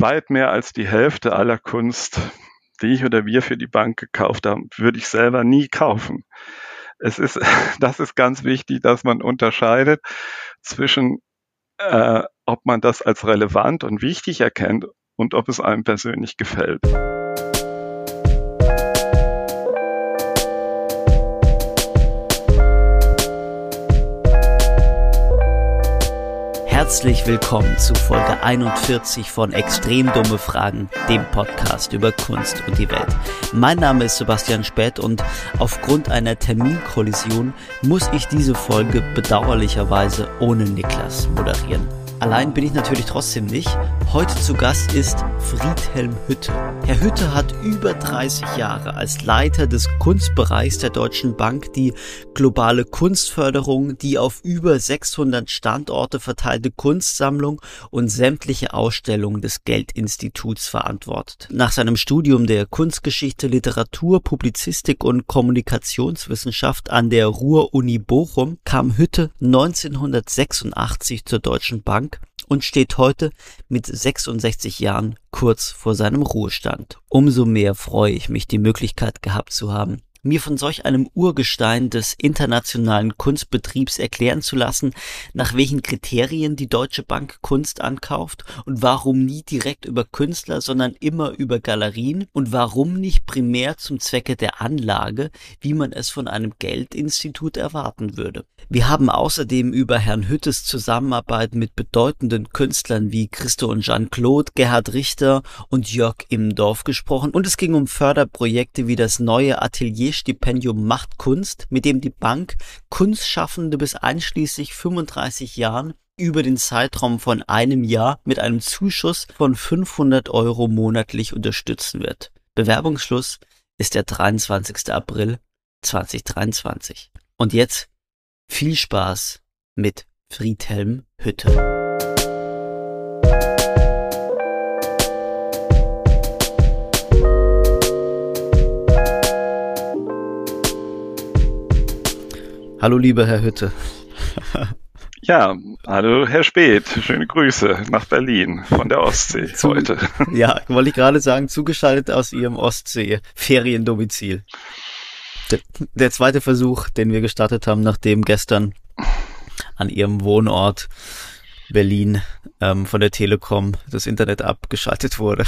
weit mehr als die Hälfte aller Kunst, die ich oder wir für die Bank gekauft haben, würde ich selber nie kaufen. Es ist, das ist ganz wichtig, dass man unterscheidet zwischen, äh, ob man das als relevant und wichtig erkennt und ob es einem persönlich gefällt. Herzlich willkommen zu Folge 41 von Extrem dumme Fragen, dem Podcast über Kunst und die Welt. Mein Name ist Sebastian Spät und aufgrund einer Terminkollision muss ich diese Folge bedauerlicherweise ohne Niklas moderieren. Allein bin ich natürlich trotzdem nicht. Heute zu Gast ist Friedhelm Hütte. Herr Hütte hat über 30 Jahre als Leiter des Kunstbereichs der Deutschen Bank die globale Kunstförderung, die auf über 600 Standorte verteilte Kunstsammlung und sämtliche Ausstellungen des Geldinstituts verantwortet. Nach seinem Studium der Kunstgeschichte, Literatur, Publizistik und Kommunikationswissenschaft an der Ruhr-Uni Bochum kam Hütte 1986 zur Deutschen Bank und steht heute mit 66 Jahren kurz vor seinem Ruhestand. Umso mehr freue ich mich, die Möglichkeit gehabt zu haben, mir von solch einem Urgestein des internationalen Kunstbetriebs erklären zu lassen, nach welchen Kriterien die Deutsche Bank Kunst ankauft und warum nie direkt über Künstler, sondern immer über Galerien und warum nicht primär zum Zwecke der Anlage, wie man es von einem Geldinstitut erwarten würde. Wir haben außerdem über Herrn Hüttes Zusammenarbeit mit bedeutenden Künstlern wie Christo und Jean-Claude, Gerhard Richter und Jörg Immendorf gesprochen und es ging um Förderprojekte wie das neue Atelier Stipendium Macht Kunst, mit dem die Bank Kunstschaffende bis einschließlich 35 Jahren über den Zeitraum von einem Jahr mit einem Zuschuss von 500 Euro monatlich unterstützen wird. Bewerbungsschluss ist der 23. April 2023. Und jetzt viel Spaß mit Friedhelm Hütte. Hallo, lieber Herr Hütte. Ja, hallo Herr Speth, schöne Grüße nach Berlin von der Ostsee Zu, heute. Ja, wollte ich gerade sagen, zugeschaltet aus Ihrem Ostsee-Feriendomizil. Der, der zweite Versuch, den wir gestartet haben, nachdem gestern an Ihrem Wohnort Berlin ähm, von der Telekom das Internet abgeschaltet wurde.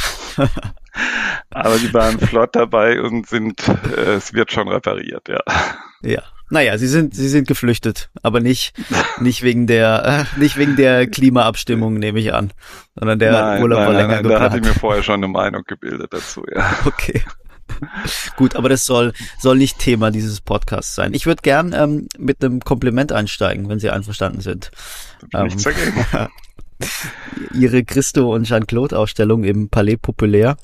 Aber die waren flott dabei und sind, äh, es wird schon repariert, ja. Ja, naja, sie sind, sie sind geflüchtet, aber nicht, nicht wegen der, äh, nicht wegen der Klimaabstimmung, nehme ich an, sondern der nein, Urlaub nein, war länger nein, geplant. Da hatte ich mir vorher schon eine Meinung gebildet dazu, ja. Okay. Gut, aber das soll, soll nicht Thema dieses Podcasts sein. Ich würde gern ähm, mit einem Kompliment einsteigen, wenn Sie einverstanden sind. Ähm, Nichts dagegen. Ihre Christo und Jean-Claude Ausstellung im Palais Populaire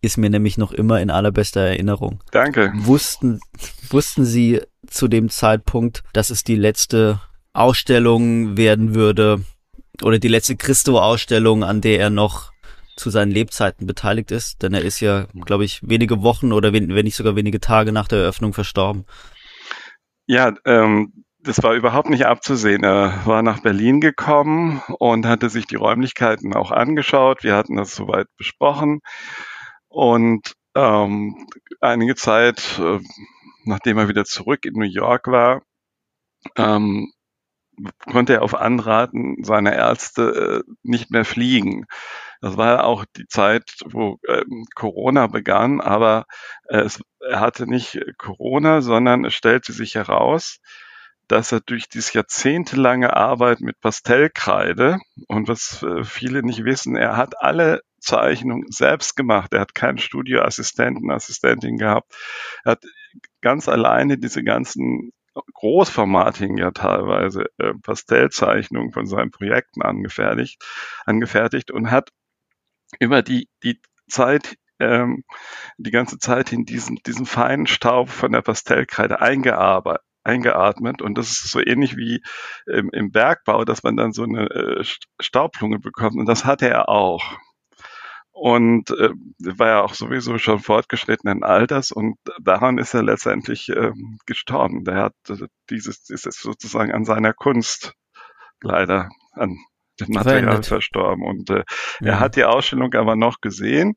ist mir nämlich noch immer in allerbester Erinnerung. Danke. Wussten, wussten Sie zu dem Zeitpunkt, dass es die letzte Ausstellung werden würde oder die letzte Christo-Ausstellung, an der er noch zu seinen Lebzeiten beteiligt ist? Denn er ist ja, glaube ich, wenige Wochen oder wenn nicht sogar wenige Tage nach der Eröffnung verstorben. Ja, ähm, das war überhaupt nicht abzusehen. Er war nach Berlin gekommen und hatte sich die Räumlichkeiten auch angeschaut. Wir hatten das soweit besprochen. Und ähm, einige Zeit, äh, nachdem er wieder zurück in New York war, ähm, konnte er auf Anraten seiner Ärzte äh, nicht mehr fliegen. Das war auch die Zeit, wo ähm, Corona begann, aber äh, es, er hatte nicht Corona, sondern es stellte sich heraus, dass er durch dieses jahrzehntelange Arbeit mit Pastellkreide und was äh, viele nicht wissen, er hat alle Zeichnungen selbst gemacht. Er hat keinen Studioassistenten, Assistentin gehabt. Er hat ganz alleine diese ganzen großformatigen ja teilweise äh, Pastellzeichnungen von seinen Projekten angefertigt, angefertigt und hat über die, die Zeit ähm, die ganze Zeit in diesen, diesen feinen Staub von der Pastellkreide eingearbeitet eingeatmet und das ist so ähnlich wie im, im Bergbau, dass man dann so eine äh, Staublunge bekommt und das hatte er auch und äh, war ja auch sowieso schon fortgeschrittenen Alters und daran ist er letztendlich äh, gestorben. Der hat äh, dieses, dieses sozusagen an seiner Kunst leider an Material verstorben. Und äh, ja. er hat die Ausstellung aber noch gesehen.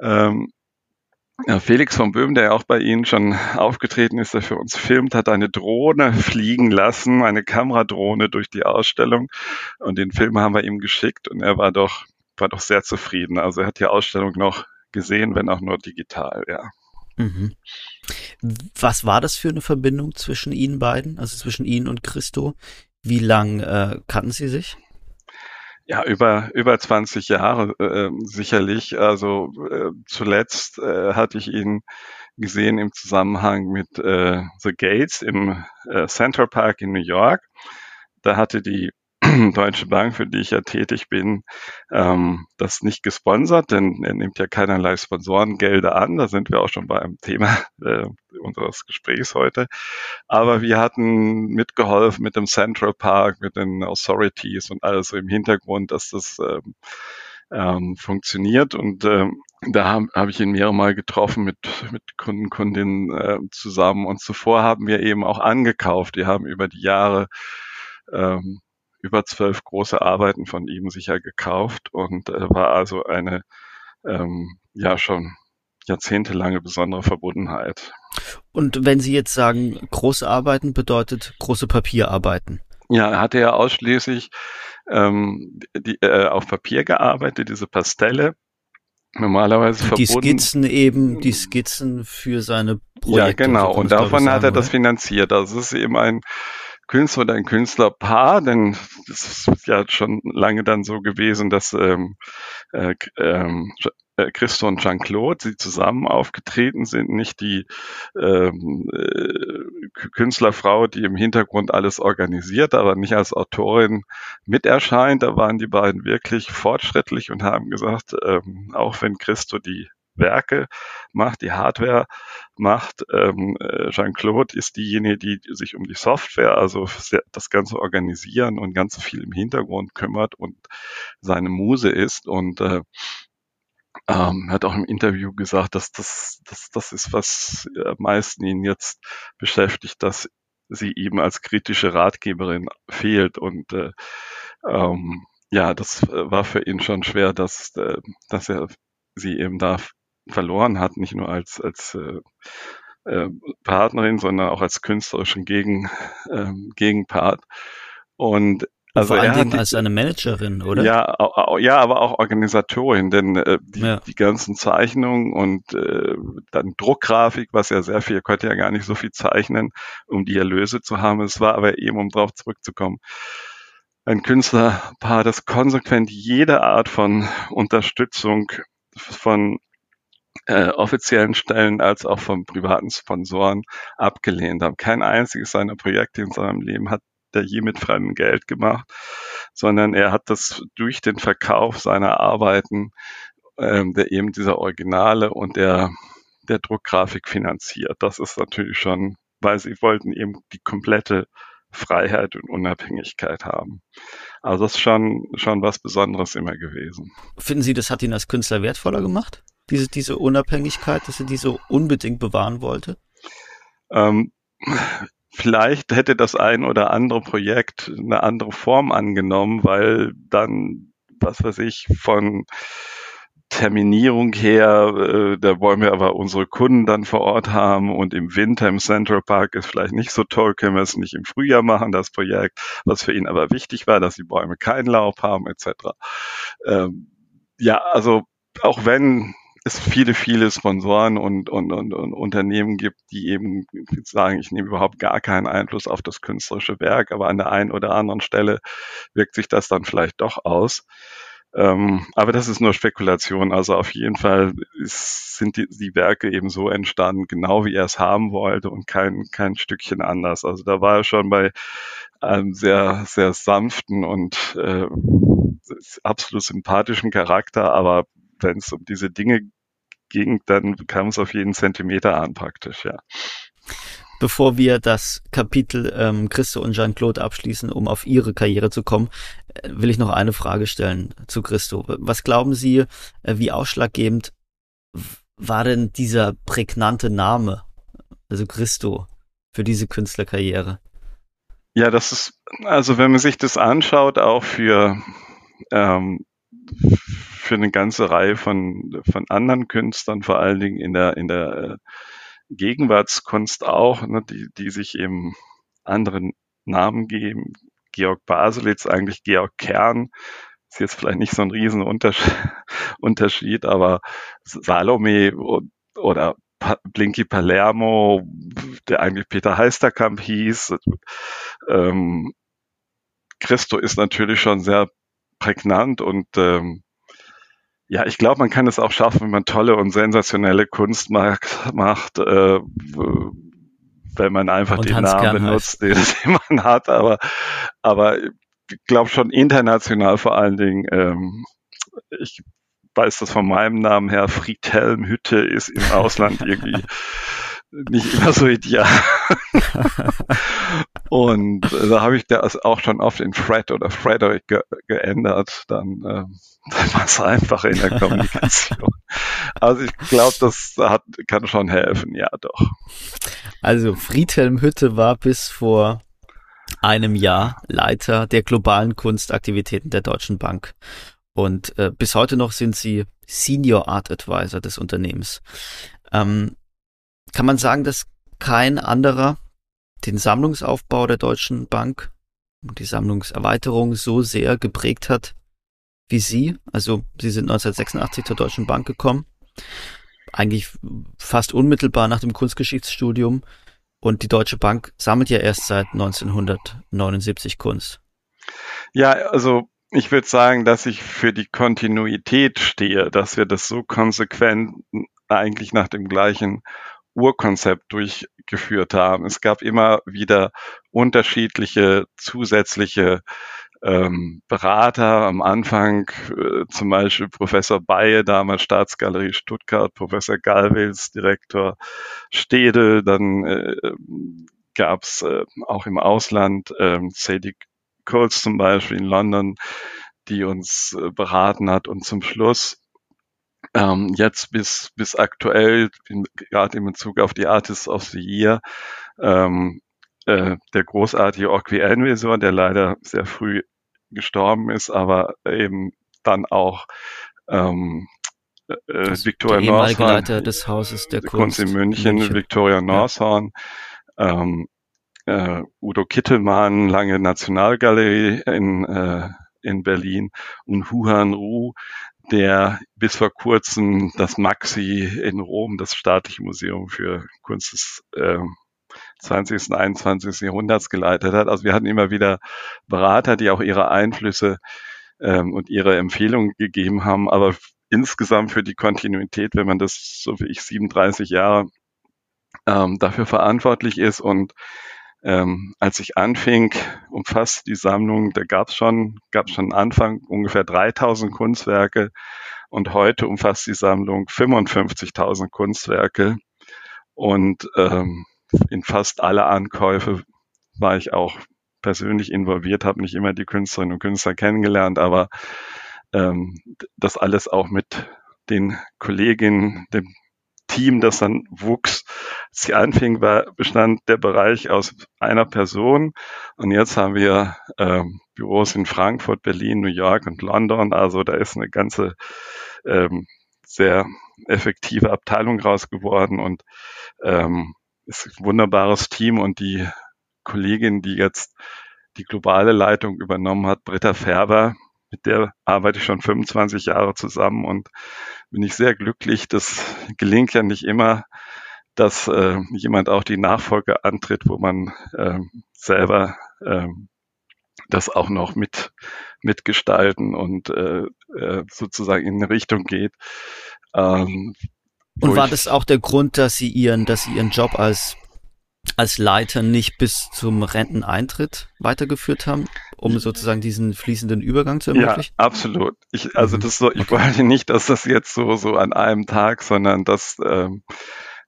Ähm, ja, Felix von Böhm, der ja auch bei Ihnen schon aufgetreten ist, der für uns filmt, hat eine Drohne fliegen lassen, eine Kameradrohne durch die Ausstellung. Und den Film haben wir ihm geschickt und er war doch, war doch sehr zufrieden. Also er hat die Ausstellung noch gesehen, wenn auch nur digital, ja. Mhm. Was war das für eine Verbindung zwischen Ihnen beiden, also zwischen Ihnen und Christo? Wie lang äh, kannten Sie sich? Ja, über, über 20 Jahre äh, sicherlich. Also äh, zuletzt äh, hatte ich ihn gesehen im Zusammenhang mit äh, The Gates im äh, Central Park in New York. Da hatte die Deutsche Bank, für die ich ja tätig bin, ähm, das nicht gesponsert, denn er nimmt ja keinerlei Sponsorengelder an. Da sind wir auch schon beim Thema äh, unseres Gesprächs heute. Aber wir hatten mitgeholfen mit dem Central Park, mit den Authorities und alles so im Hintergrund, dass das ähm, ähm, funktioniert. Und ähm, da habe hab ich ihn mehrere Mal getroffen mit, mit Kunden, Kundinnen äh, zusammen. Und zuvor haben wir eben auch angekauft. Wir haben über die Jahre ähm, über zwölf große Arbeiten von ihm sicher gekauft und äh, war also eine ähm, ja schon jahrzehntelange besondere Verbundenheit. Und wenn Sie jetzt sagen, große Arbeiten bedeutet große Papierarbeiten? Ja, er hatte ja ausschließlich ähm, die, äh, auf Papier gearbeitet, diese Pastelle. Normalerweise die verbunden. Skizzen eben, die Skizzen für seine Projekte. Ja, genau. Und davon hat er das finanziert. Also es ist eben ein Künstler oder ein Künstlerpaar, denn das ist ja schon lange dann so gewesen, dass ähm, äh, ähm, äh, Christo und Jean-Claude, sie zusammen aufgetreten sind, nicht die ähm, äh, Künstlerfrau, die im Hintergrund alles organisiert, aber nicht als Autorin mit erscheint. Da waren die beiden wirklich fortschrittlich und haben gesagt, ähm, auch wenn Christo die Werke macht, die Hardware macht. Ähm, äh, Jean-Claude ist diejenige, die sich um die Software, also das Ganze organisieren und ganz viel im Hintergrund kümmert und seine Muse ist. Und äh, ähm, hat auch im Interview gesagt, dass das, das, das ist, was am meisten ihn jetzt beschäftigt, dass sie ihm als kritische Ratgeberin fehlt. Und äh, ähm, ja, das war für ihn schon schwer, dass, äh, dass er sie eben da verloren hat, nicht nur als, als äh, äh, Partnerin, sondern auch als künstlerischen Gegen, äh, Gegenpart. Und also Vor allen Dingen als eine Managerin, oder? Ja, ja, aber auch Organisatorin, denn äh, die, ja. die ganzen Zeichnungen und äh, dann Druckgrafik, was ja sehr viel, konnte ja gar nicht so viel zeichnen, um die Erlöse zu haben. Es war aber eben, um darauf zurückzukommen, ein Künstlerpaar, das konsequent jede Art von Unterstützung von äh, offiziellen Stellen als auch von privaten Sponsoren abgelehnt haben. Kein einziges seiner Projekte in seinem Leben hat er je mit fremdem Geld gemacht, sondern er hat das durch den Verkauf seiner Arbeiten, ähm, der eben dieser Originale und der, der Druckgrafik finanziert. Das ist natürlich schon, weil sie wollten eben die komplette Freiheit und Unabhängigkeit haben. Also das ist schon, schon was Besonderes immer gewesen. Finden Sie, das hat ihn als Künstler wertvoller gemacht? diese, diese Unabhängigkeit, dass er die so unbedingt bewahren wollte? Ähm, vielleicht hätte das ein oder andere Projekt eine andere Form angenommen, weil dann, was weiß ich, von Terminierung her, äh, da wollen wir aber unsere Kunden dann vor Ort haben und im Winter im Central Park ist vielleicht nicht so toll, können wir es nicht im Frühjahr machen, das Projekt, was für ihn aber wichtig war, dass die Bäume keinen Laub haben etc. Ähm, ja, also auch wenn es viele, viele Sponsoren und, und, und, und Unternehmen gibt, die eben sagen, ich nehme überhaupt gar keinen Einfluss auf das künstlerische Werk, aber an der einen oder anderen Stelle wirkt sich das dann vielleicht doch aus. Ähm, aber das ist nur Spekulation. Also auf jeden Fall ist, sind die, die Werke eben so entstanden, genau wie er es haben wollte und kein, kein Stückchen anders. Also da war er schon bei einem sehr, sehr sanften und äh, absolut sympathischen Charakter, aber wenn es um diese Dinge ging, dann kam es auf jeden Zentimeter an praktisch, ja. Bevor wir das Kapitel ähm, Christo und Jean-Claude abschließen, um auf Ihre Karriere zu kommen, äh, will ich noch eine Frage stellen zu Christo. Was glauben Sie, äh, wie ausschlaggebend war denn dieser prägnante Name, also Christo, für diese Künstlerkarriere? Ja, das ist, also wenn man sich das anschaut, auch für, ähm, für eine ganze Reihe von, von anderen Künstlern, vor allen Dingen in der, in der äh, Gegenwartskunst auch, ne, die, die sich eben anderen Namen geben. Georg Baselitz, eigentlich Georg Kern, ist jetzt vielleicht nicht so ein Riesenunterschied, aber Salome oder Blinky Palermo, der eigentlich Peter Heisterkamp hieß. Ähm, Christo ist natürlich schon sehr prägnant und ähm, ja, ich glaube, man kann es auch schaffen, wenn man tolle und sensationelle Kunst macht, macht äh, wenn man einfach und den Hans Namen benutzt, den, den, man hat. Aber, aber ich glaube schon international vor allen Dingen. Ähm, ich weiß das von meinem Namen her, Friedhelm Hütte ist im Ausland irgendwie nicht immer so ideal. und äh, da habe ich das auch schon oft in Fred oder Frederick ge geändert. Dann, äh, dann war es einfacher in der Kommunikation. also ich glaube, das hat, kann schon helfen, ja doch. Also Friedhelm Hütte war bis vor einem Jahr Leiter der globalen Kunstaktivitäten der Deutschen Bank. Und äh, bis heute noch sind sie Senior Art Advisor des Unternehmens. Ähm, kann man sagen, dass kein anderer den Sammlungsaufbau der Deutschen Bank und die Sammlungserweiterung so sehr geprägt hat wie Sie? Also Sie sind 1986 zur Deutschen Bank gekommen, eigentlich fast unmittelbar nach dem Kunstgeschichtsstudium und die Deutsche Bank sammelt ja erst seit 1979 Kunst. Ja, also ich würde sagen, dass ich für die Kontinuität stehe, dass wir das so konsequent eigentlich nach dem gleichen Urkonzept durchgeführt haben. Es gab immer wieder unterschiedliche zusätzliche ähm, Berater am Anfang, äh, zum Beispiel Professor Baye, damals Staatsgalerie Stuttgart, Professor Galwils, Direktor Stede, dann äh, gab es äh, auch im Ausland äh, Sadie Coles zum Beispiel in London, die uns äh, beraten hat und zum Schluss ähm, jetzt bis, bis aktuell, gerade in Bezug auf die Artists of the Year, ähm, äh, der großartige Orkwi Envisor, der leider sehr früh gestorben ist, aber eben dann auch ähm, äh, Victoria Northorn, Leiter des Hauses der Kunst, Kunst in München, München. Victoria Northorn, ja. ähm, äh, Udo Kittelmann, lange Nationalgalerie in, äh, in Berlin und Huhan Ru, der bis vor kurzem das Maxi in Rom, das staatliche Museum für Kunst des äh, 20. und 21. Jahrhunderts geleitet hat. Also wir hatten immer wieder Berater, die auch ihre Einflüsse ähm, und ihre Empfehlungen gegeben haben. Aber insgesamt für die Kontinuität, wenn man das so wie ich 37 Jahre ähm, dafür verantwortlich ist und ähm, als ich anfing, umfasst die Sammlung, da gab es schon, gab schon Anfang ungefähr 3000 Kunstwerke und heute umfasst die Sammlung 55.000 Kunstwerke. Und ähm, in fast alle Ankäufe war ich auch persönlich involviert, habe nicht immer die Künstlerinnen und Künstler kennengelernt, aber ähm, das alles auch mit den Kolleginnen, dem Team, das dann wuchs. Als sie anfing, war, bestand der Bereich aus einer Person und jetzt haben wir ähm, Büros in Frankfurt, Berlin, New York und London. Also da ist eine ganze ähm, sehr effektive Abteilung raus geworden und ähm, ist ein wunderbares Team und die Kollegin, die jetzt die globale Leitung übernommen hat, Britta Färber, mit der arbeite ich schon 25 Jahre zusammen und bin ich sehr glücklich. Das gelingt ja nicht immer, dass äh, jemand auch die Nachfolge antritt, wo man äh, selber äh, das auch noch mit mitgestalten und äh, äh, sozusagen in eine Richtung geht. Ähm, und war das auch der Grund, dass Sie Ihren, dass Sie Ihren Job als als Leiter nicht bis zum Renteneintritt weitergeführt haben, um sozusagen diesen fließenden Übergang zu ermöglichen? Ja, absolut. Ich, also mhm. das so, ich okay. wollte nicht, dass das jetzt so so an einem Tag, sondern dass ähm,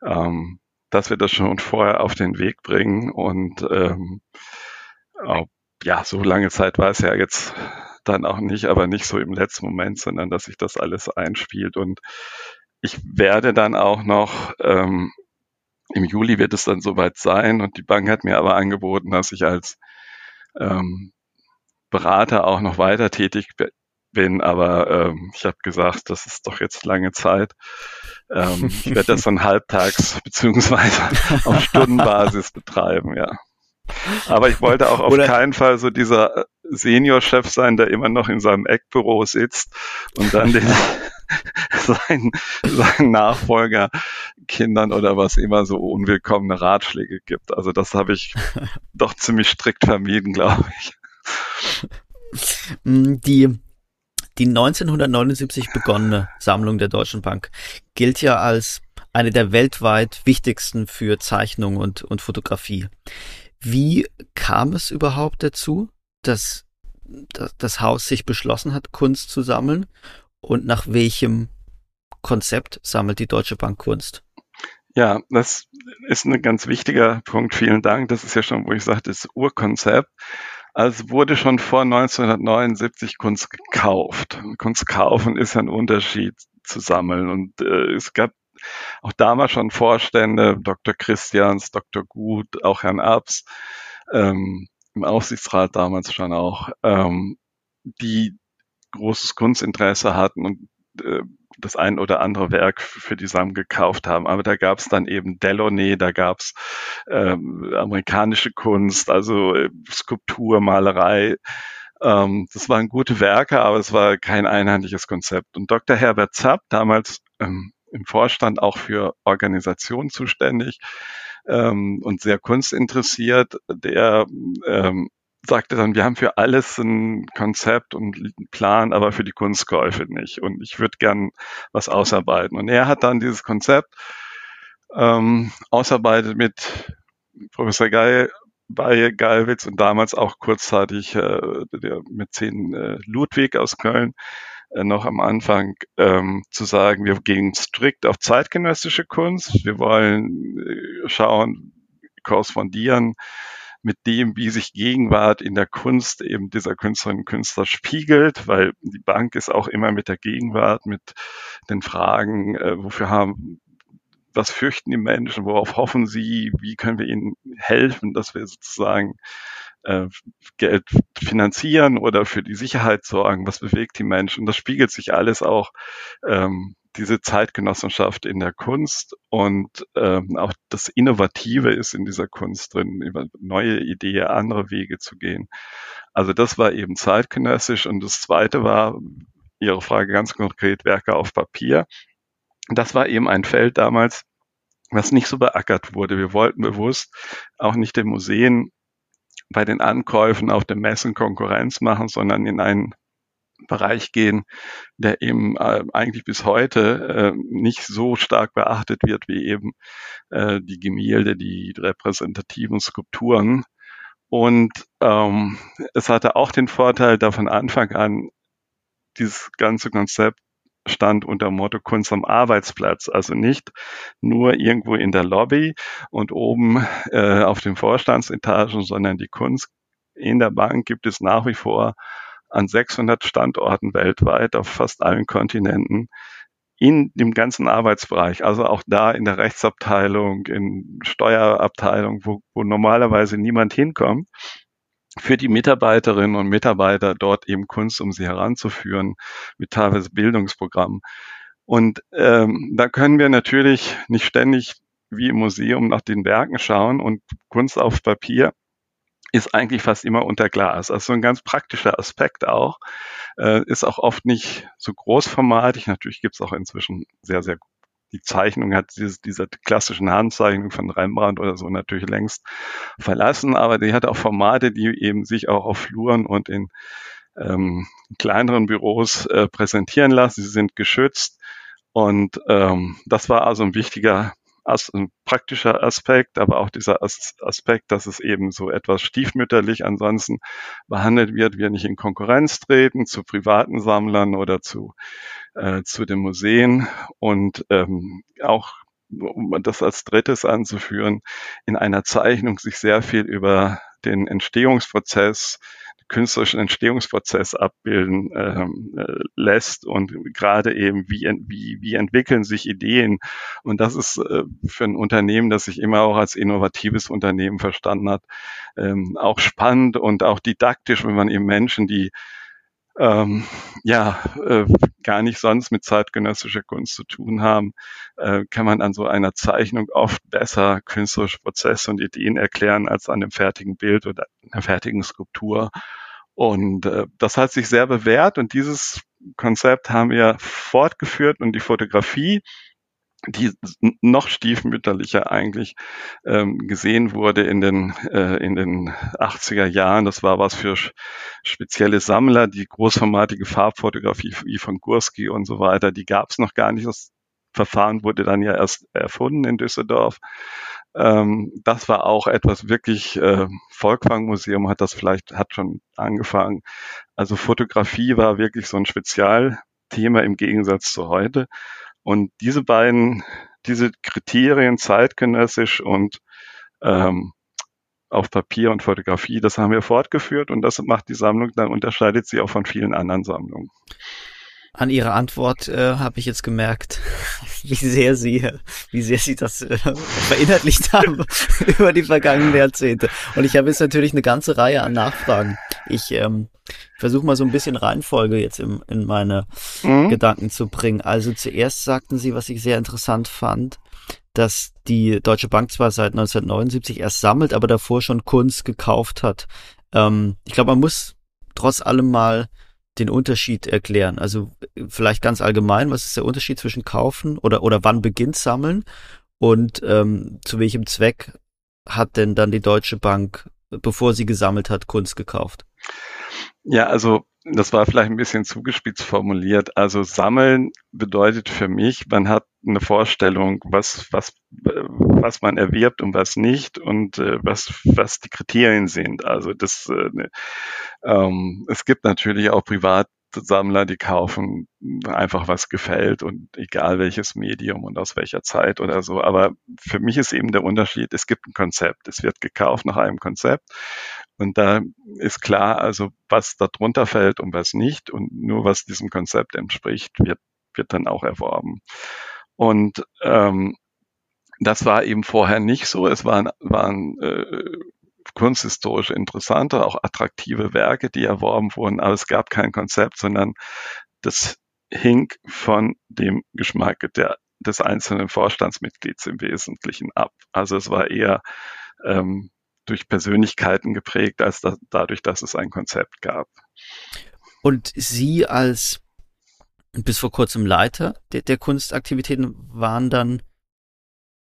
ähm, dass wir das schon vorher auf den Weg bringen und ähm, ja, so lange Zeit war es ja jetzt dann auch nicht, aber nicht so im letzten Moment, sondern dass sich das alles einspielt und ich werde dann auch noch ähm, im Juli wird es dann soweit sein und die Bank hat mir aber angeboten, dass ich als ähm, Berater auch noch weiter tätig bin, aber ähm, ich habe gesagt, das ist doch jetzt lange Zeit. Ähm, ich werde das dann halbtags beziehungsweise auf Stundenbasis betreiben, ja. Aber ich wollte auch auf Oder keinen Fall so dieser Seniorchef sein, der immer noch in seinem Eckbüro sitzt und dann den seinen, seinen Nachfolger Kindern oder was immer so unwillkommene Ratschläge gibt. Also das habe ich doch ziemlich strikt vermieden, glaube ich. Die die 1979 begonnene Sammlung der Deutschen Bank gilt ja als eine der weltweit wichtigsten für Zeichnung und, und Fotografie. Wie kam es überhaupt dazu, dass, dass das Haus sich beschlossen hat, Kunst zu sammeln? Und nach welchem Konzept sammelt die Deutsche Bank Kunst? Ja, das ist ein ganz wichtiger Punkt. Vielen Dank. Das ist ja schon, wo ich sagte, das Urkonzept. Also wurde schon vor 1979 Kunst gekauft. Kunst kaufen ist ein Unterschied zu sammeln. Und äh, es gab auch damals schon Vorstände, Dr. Christians, Dr. Gut, auch Herrn Abs, ähm, im Aufsichtsrat damals schon auch, ähm, die großes Kunstinteresse hatten und äh, das ein oder andere Werk für die Samen gekauft haben. Aber da gab es dann eben Delaunay, da gab es ähm, amerikanische Kunst, also äh, Skulptur, Malerei. Ähm, das waren gute Werke, aber es war kein einheitliches Konzept. Und Dr. Herbert Zapp, damals ähm, im Vorstand auch für Organisationen zuständig ähm, und sehr kunstinteressiert, der ähm, sagte dann, wir haben für alles ein Konzept und einen Plan, aber für die Kunstkäufe nicht. Und ich würde gern was ausarbeiten. Und er hat dann dieses Konzept ähm, ausarbeitet mit Professor Geil, bei Geilwitz und damals auch kurzzeitig äh, der Mäzen äh, Ludwig aus Köln äh, noch am Anfang ähm, zu sagen, wir gehen strikt auf zeitgenössische Kunst. Wir wollen äh, schauen, korrespondieren mit dem, wie sich Gegenwart in der Kunst eben dieser Künstlerinnen und Künstler spiegelt, weil die Bank ist auch immer mit der Gegenwart, mit den Fragen, äh, wofür haben, was fürchten die Menschen, worauf hoffen sie, wie können wir ihnen helfen, dass wir sozusagen äh, Geld finanzieren oder für die Sicherheit sorgen, was bewegt die Menschen. Das spiegelt sich alles auch ähm, diese Zeitgenossenschaft in der Kunst und ähm, auch das Innovative ist in dieser Kunst drin, über neue Ideen, andere Wege zu gehen. Also das war eben zeitgenössisch und das zweite war, Ihre Frage ganz konkret, Werke auf Papier. Das war eben ein Feld damals, was nicht so beackert wurde. Wir wollten bewusst auch nicht den Museen bei den Ankäufen auf den Messen Konkurrenz machen, sondern in einen Bereich gehen, der eben äh, eigentlich bis heute äh, nicht so stark beachtet wird wie eben äh, die Gemälde, die repräsentativen Skulpturen. Und ähm, es hatte auch den Vorteil, da von Anfang an dieses ganze Konzept stand unter Motto Kunst am Arbeitsplatz, also nicht nur irgendwo in der Lobby und oben äh, auf den Vorstandsetagen, sondern die Kunst in der Bank gibt es nach wie vor an 600 Standorten weltweit auf fast allen Kontinenten in dem ganzen Arbeitsbereich, also auch da in der Rechtsabteilung, in Steuerabteilung, wo, wo normalerweise niemand hinkommt, für die Mitarbeiterinnen und Mitarbeiter dort eben Kunst, um sie heranzuführen, mit teilweise Bildungsprogrammen. Und ähm, da können wir natürlich nicht ständig wie im Museum nach den Werken schauen und Kunst auf Papier ist eigentlich fast immer unter Glas. Also ein ganz praktischer Aspekt auch. Äh, ist auch oft nicht so großformatig. Natürlich gibt es auch inzwischen sehr, sehr die Zeichnung hat dieses, diese klassischen Handzeichnung von Rembrandt oder so natürlich längst verlassen, aber die hat auch Formate, die eben sich auch auf Fluren und in ähm, kleineren Büros äh, präsentieren lassen. Sie sind geschützt und ähm, das war also ein wichtiger as ein praktischer Aspekt, aber auch dieser As Aspekt, dass es eben so etwas stiefmütterlich ansonsten behandelt wird, wir nicht in Konkurrenz treten zu privaten Sammlern oder zu, äh, zu den Museen und ähm, auch um das als drittes anzuführen, in einer Zeichnung sich sehr viel über den Entstehungsprozess künstlerischen Entstehungsprozess abbilden ähm, äh, lässt und gerade eben, wie, wie, wie entwickeln sich Ideen. Und das ist äh, für ein Unternehmen, das sich immer auch als innovatives Unternehmen verstanden hat, ähm, auch spannend und auch didaktisch, wenn man eben Menschen, die ähm, ja äh, gar nicht sonst mit zeitgenössischer Kunst zu tun haben, äh, kann man an so einer Zeichnung oft besser künstlerische Prozesse und Ideen erklären als an einem fertigen Bild oder einer fertigen Skulptur. Und äh, das hat sich sehr bewährt und dieses Konzept haben wir fortgeführt und die Fotografie die noch stiefmütterlicher eigentlich ähm, gesehen wurde in den, äh, in den 80er Jahren. Das war was für spezielle Sammler, die großformatige Farbfotografie wie von Gursky und so weiter, die gab es noch gar nicht. Das Verfahren wurde dann ja erst erfunden in Düsseldorf. Ähm, das war auch etwas wirklich, äh, Volkwang Museum hat das vielleicht, hat schon angefangen. Also Fotografie war wirklich so ein Spezialthema im Gegensatz zu heute. Und diese beiden, diese Kriterien, zeitgenössisch und ähm, auf Papier und Fotografie, das haben wir fortgeführt und das macht die Sammlung, dann unterscheidet sie auch von vielen anderen Sammlungen. An Ihrer Antwort äh, habe ich jetzt gemerkt, wie sehr Sie, wie sehr Sie das äh, verinnerlicht haben über die vergangenen Jahrzehnte. Und ich habe jetzt natürlich eine ganze Reihe an Nachfragen. Ich ähm, versuche mal so ein bisschen Reihenfolge jetzt im, in meine mhm. Gedanken zu bringen. Also zuerst sagten Sie, was ich sehr interessant fand, dass die Deutsche Bank zwar seit 1979 erst sammelt, aber davor schon Kunst gekauft hat. Ähm, ich glaube, man muss trotz allem mal den Unterschied erklären? Also vielleicht ganz allgemein, was ist der Unterschied zwischen kaufen oder, oder wann beginnt Sammeln und ähm, zu welchem Zweck hat denn dann die Deutsche Bank, bevor sie gesammelt hat, Kunst gekauft? Ja, also das war vielleicht ein bisschen zugespitzt formuliert. Also sammeln bedeutet für mich, man hat eine Vorstellung, was, was, was man erwirbt und was nicht und äh, was, was die Kriterien sind. Also das, äh, ne, ähm, es gibt natürlich auch Privatsammler, die kaufen einfach was gefällt und egal welches Medium und aus welcher Zeit oder so. Aber für mich ist eben der Unterschied, es gibt ein Konzept. Es wird gekauft nach einem Konzept und da ist klar, also was da drunter fällt und was nicht. Und nur was diesem Konzept entspricht, wird, wird dann auch erworben. Und ähm, das war eben vorher nicht so. Es waren, waren äh, kunsthistorisch interessante, auch attraktive Werke, die erworben wurden, aber es gab kein Konzept, sondern das hing von dem Geschmack der, des einzelnen Vorstandsmitglieds im Wesentlichen ab. Also es war eher ähm, durch Persönlichkeiten geprägt, als da, dadurch, dass es ein Konzept gab. Und Sie als bis vor kurzem Leiter der, der Kunstaktivitäten waren dann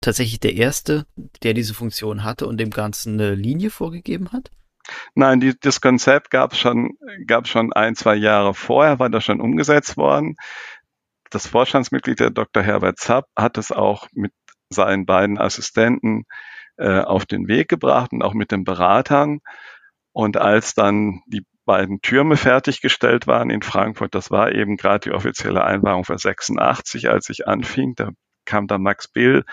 tatsächlich der Erste, der diese Funktion hatte und dem Ganzen eine Linie vorgegeben hat? Nein, die, das Konzept gab es schon, gab schon ein, zwei Jahre vorher, war das schon umgesetzt worden. Das Vorstandsmitglied, der Dr. Herbert Zapp, hat es auch mit seinen beiden Assistenten äh, auf den Weg gebracht und auch mit den Beratern. Und als dann die beiden Türme fertiggestellt waren in Frankfurt, das war eben gerade die offizielle Einweihung für 86, als ich anfing, da kam dann Max Bill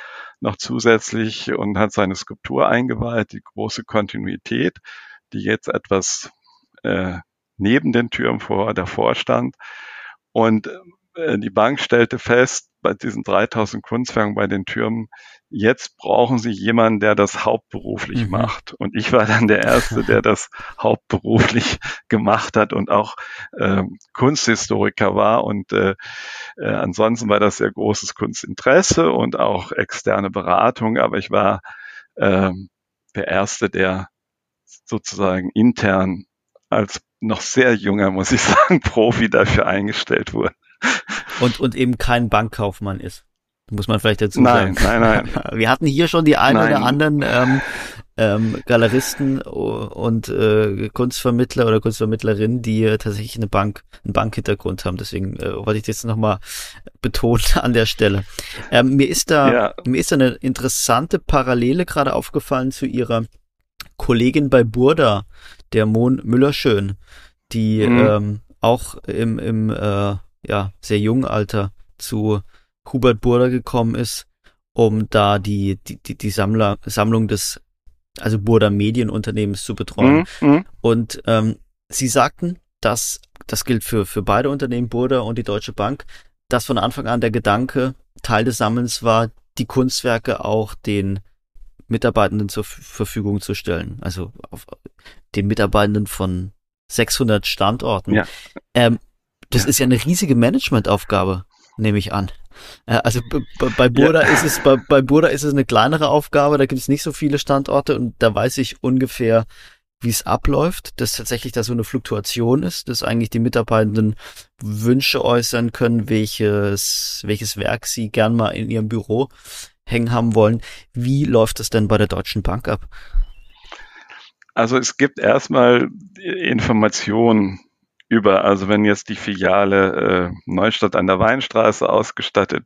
noch zusätzlich und hat seine Skulptur eingeweiht, die große Kontinuität, die jetzt etwas äh, neben den Türmen vor davor stand. Und die Bank stellte fest, bei diesen 3000 Kunstwerken bei den Türmen, jetzt brauchen sie jemanden, der das hauptberuflich mhm. macht. Und ich war dann der Erste, der das hauptberuflich gemacht hat und auch äh, Kunsthistoriker war. Und äh, äh, ansonsten war das sehr großes Kunstinteresse und auch externe Beratung. Aber ich war äh, der Erste, der sozusagen intern als noch sehr junger, muss ich sagen, Profi dafür eingestellt wurde. Und, und eben kein Bankkaufmann ist. Muss man vielleicht dazu nein, sagen. Nein, nein, Wir hatten hier schon die ein oder anderen ähm, ähm, Galeristen und äh, Kunstvermittler oder Kunstvermittlerinnen, die äh, tatsächlich eine Bank, einen Bankhintergrund haben. Deswegen äh, wollte ich das nochmal betonen an der Stelle. Ähm, mir ist da, ja. mir ist da eine interessante Parallele gerade aufgefallen zu ihrer Kollegin bei Burda, der Mon Müller-Schön, die mhm. ähm, auch im, im äh, ja, sehr jungen Alter zu Hubert Burda gekommen ist, um da die, die, die, die Sammler, Sammlung des, also Burda Medienunternehmens zu betreuen. Mhm, mhm. Und ähm, Sie sagten, dass das gilt für, für beide Unternehmen, Burda und die Deutsche Bank, dass von Anfang an der Gedanke, Teil des Sammelns war, die Kunstwerke auch den Mitarbeitenden zur Verfügung zu stellen. Also auf den Mitarbeitenden von 600 Standorten. Ja. Ähm, das ja. ist ja eine riesige Managementaufgabe, nehme ich an. Äh, also bei Burda ja. ist es bei, bei Burda ist es eine kleinere Aufgabe, da gibt es nicht so viele Standorte und da weiß ich ungefähr, wie es abläuft, dass tatsächlich da so eine Fluktuation ist, dass eigentlich die Mitarbeitenden Wünsche äußern können, welches, welches Werk sie gern mal in ihrem Büro hängen haben wollen. Wie läuft es denn bei der Deutschen Bank ab? Also es gibt erstmal Informationen über, also wenn jetzt die Filiale äh, Neustadt an der Weinstraße ausgestattet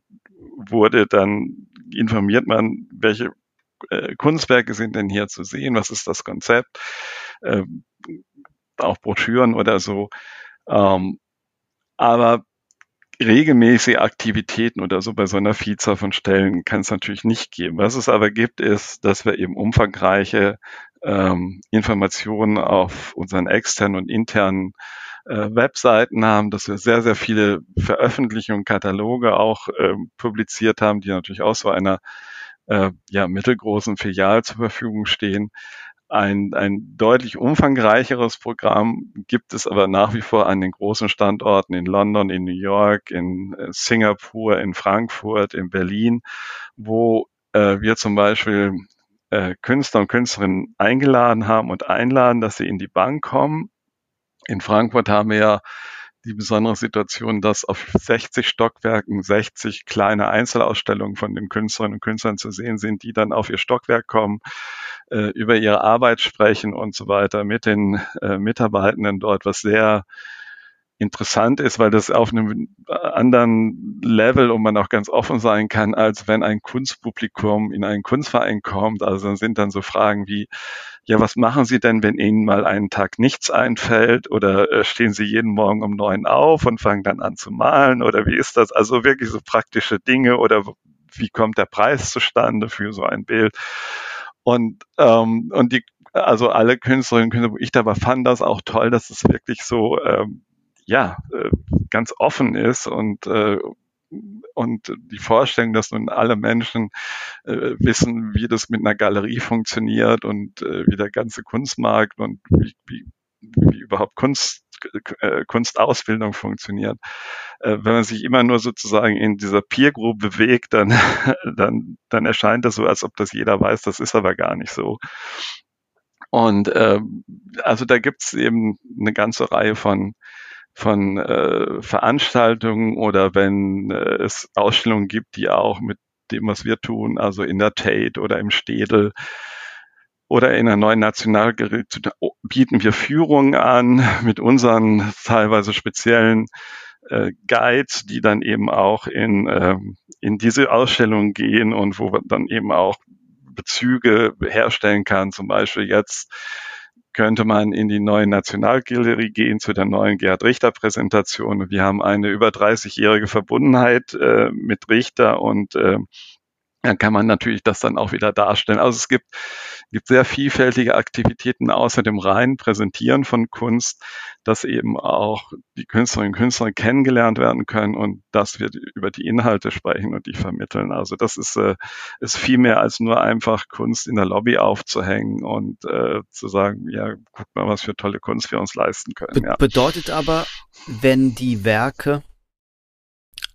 wurde, dann informiert man, welche äh, Kunstwerke sind denn hier zu sehen, was ist das Konzept, äh, auch Broschüren oder so. Ähm, aber regelmäßige Aktivitäten oder so bei so einer Vielzahl von Stellen kann es natürlich nicht geben. Was es aber gibt, ist, dass wir eben umfangreiche ähm, Informationen auf unseren externen und internen äh, Webseiten haben, dass wir sehr, sehr viele Veröffentlichungen, Kataloge auch äh, publiziert haben, die natürlich auch so einer äh, ja, mittelgroßen Filial zur Verfügung stehen. Ein, ein deutlich umfangreicheres Programm gibt es aber nach wie vor an den großen Standorten in London, in New York, in äh, Singapur, in Frankfurt, in Berlin, wo äh, wir zum Beispiel äh, Künstler und Künstlerinnen eingeladen haben und einladen, dass sie in die Bank kommen. In Frankfurt haben wir ja die besondere Situation, dass auf 60 Stockwerken 60 kleine Einzelausstellungen von den Künstlerinnen und Künstlern zu sehen sind, die dann auf ihr Stockwerk kommen, äh, über ihre Arbeit sprechen und so weiter mit den äh, Mitarbeitenden dort, was sehr interessant ist, weil das auf einem anderen Level und man auch ganz offen sein kann, als wenn ein Kunstpublikum in einen Kunstverein kommt. Also dann sind dann so Fragen wie, ja, was machen Sie denn, wenn Ihnen mal einen Tag nichts einfällt oder äh, stehen Sie jeden Morgen um neun auf und fangen dann an zu malen oder wie ist das? Also wirklich so praktische Dinge oder wie kommt der Preis zustande für so ein Bild? Und, ähm, und die, also alle Künstlerinnen und Künstler, ich dabei fand das auch toll, dass es wirklich so ähm, ja, äh, ganz offen ist und äh, und die Vorstellung, dass nun alle Menschen äh, wissen, wie das mit einer Galerie funktioniert und äh, wie der ganze Kunstmarkt und wie, wie, wie überhaupt Kunst, äh, Kunstausbildung funktioniert. Äh, wenn man sich immer nur sozusagen in dieser Peer Group bewegt, dann, dann, dann erscheint das so, als ob das jeder weiß. Das ist aber gar nicht so. Und äh, also da gibt es eben eine ganze Reihe von von äh, Veranstaltungen oder wenn äh, es Ausstellungen gibt, die auch mit dem, was wir tun, also in der Tate oder im Städel oder in der neuen Nationalgalerie bieten wir Führungen an mit unseren teilweise speziellen äh, Guides, die dann eben auch in, äh, in diese Ausstellung gehen und wo man dann eben auch Bezüge herstellen kann. Zum Beispiel jetzt könnte man in die neue Nationalgalerie gehen zu der neuen Gerhard Richter Präsentation. Wir haben eine über 30-jährige Verbundenheit äh, mit Richter und äh, dann kann man natürlich das dann auch wieder darstellen. Also es gibt, gibt sehr vielfältige Aktivitäten außer dem reinen Präsentieren von Kunst, dass eben auch die Künstlerinnen und Künstler kennengelernt werden können und dass wir über die Inhalte sprechen und die vermitteln. Also das ist, äh, ist viel mehr als nur einfach Kunst in der Lobby aufzuhängen und äh, zu sagen, ja, guck mal, was für tolle Kunst wir uns leisten können. Be ja. Bedeutet aber, wenn die Werke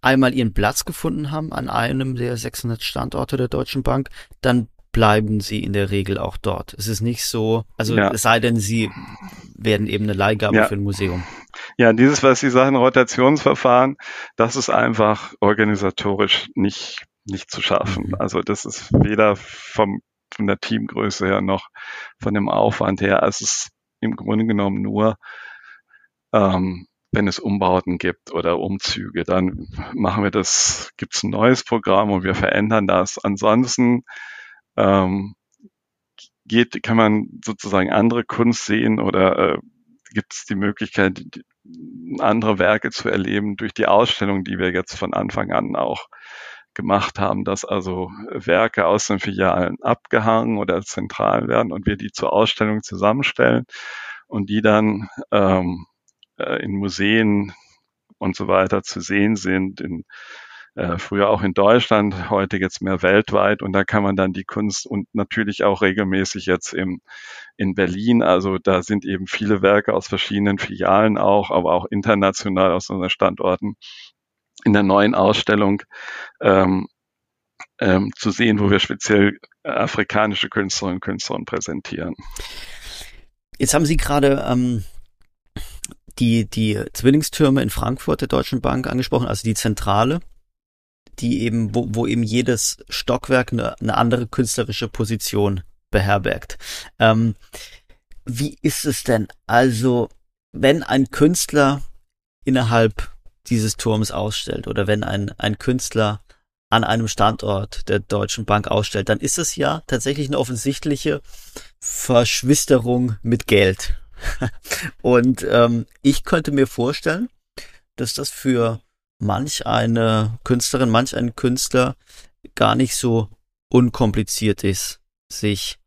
einmal ihren Platz gefunden haben an einem der 600 Standorte der Deutschen Bank, dann bleiben sie in der Regel auch dort. Es ist nicht so, also ja. es sei denn, sie werden eben eine Leihgabe ja. für ein Museum. Ja, dieses, was Sie sagen, Rotationsverfahren, das ist einfach organisatorisch nicht, nicht zu schaffen. Mhm. Also das ist weder vom, von der Teamgröße her noch von dem Aufwand her. Es ist im Grunde genommen nur ähm, wenn es Umbauten gibt oder Umzüge, dann machen wir das, gibt es ein neues Programm und wir verändern das. Ansonsten ähm, geht, kann man sozusagen andere Kunst sehen oder äh, gibt es die Möglichkeit, andere Werke zu erleben durch die Ausstellung, die wir jetzt von Anfang an auch gemacht haben, dass also Werke aus den Filialen abgehangen oder zentral werden und wir die zur Ausstellung zusammenstellen und die dann ähm, äh, in Museen und so weiter zu sehen sind, in, äh, früher auch in Deutschland, heute jetzt mehr weltweit. Und da kann man dann die Kunst und natürlich auch regelmäßig jetzt im, in Berlin. Also da sind eben viele Werke aus verschiedenen Filialen auch, aber auch international aus unseren Standorten in der neuen Ausstellung ähm, ähm, zu sehen, wo wir speziell afrikanische Künstlerinnen und Künstler präsentieren. Jetzt haben Sie gerade ähm, die, die Zwillingstürme in Frankfurt der Deutschen Bank angesprochen, also die Zentrale, die eben, wo, wo eben jedes Stockwerk eine, eine andere künstlerische Position beherbergt. Ähm, wie ist es denn also, wenn ein Künstler innerhalb dieses Turms ausstellt oder wenn ein, ein Künstler an einem Standort der Deutschen Bank ausstellt, dann ist es ja tatsächlich eine offensichtliche Verschwisterung mit Geld. Und ähm, ich könnte mir vorstellen, dass das für manch eine Künstlerin, manch einen Künstler gar nicht so unkompliziert ist, sich,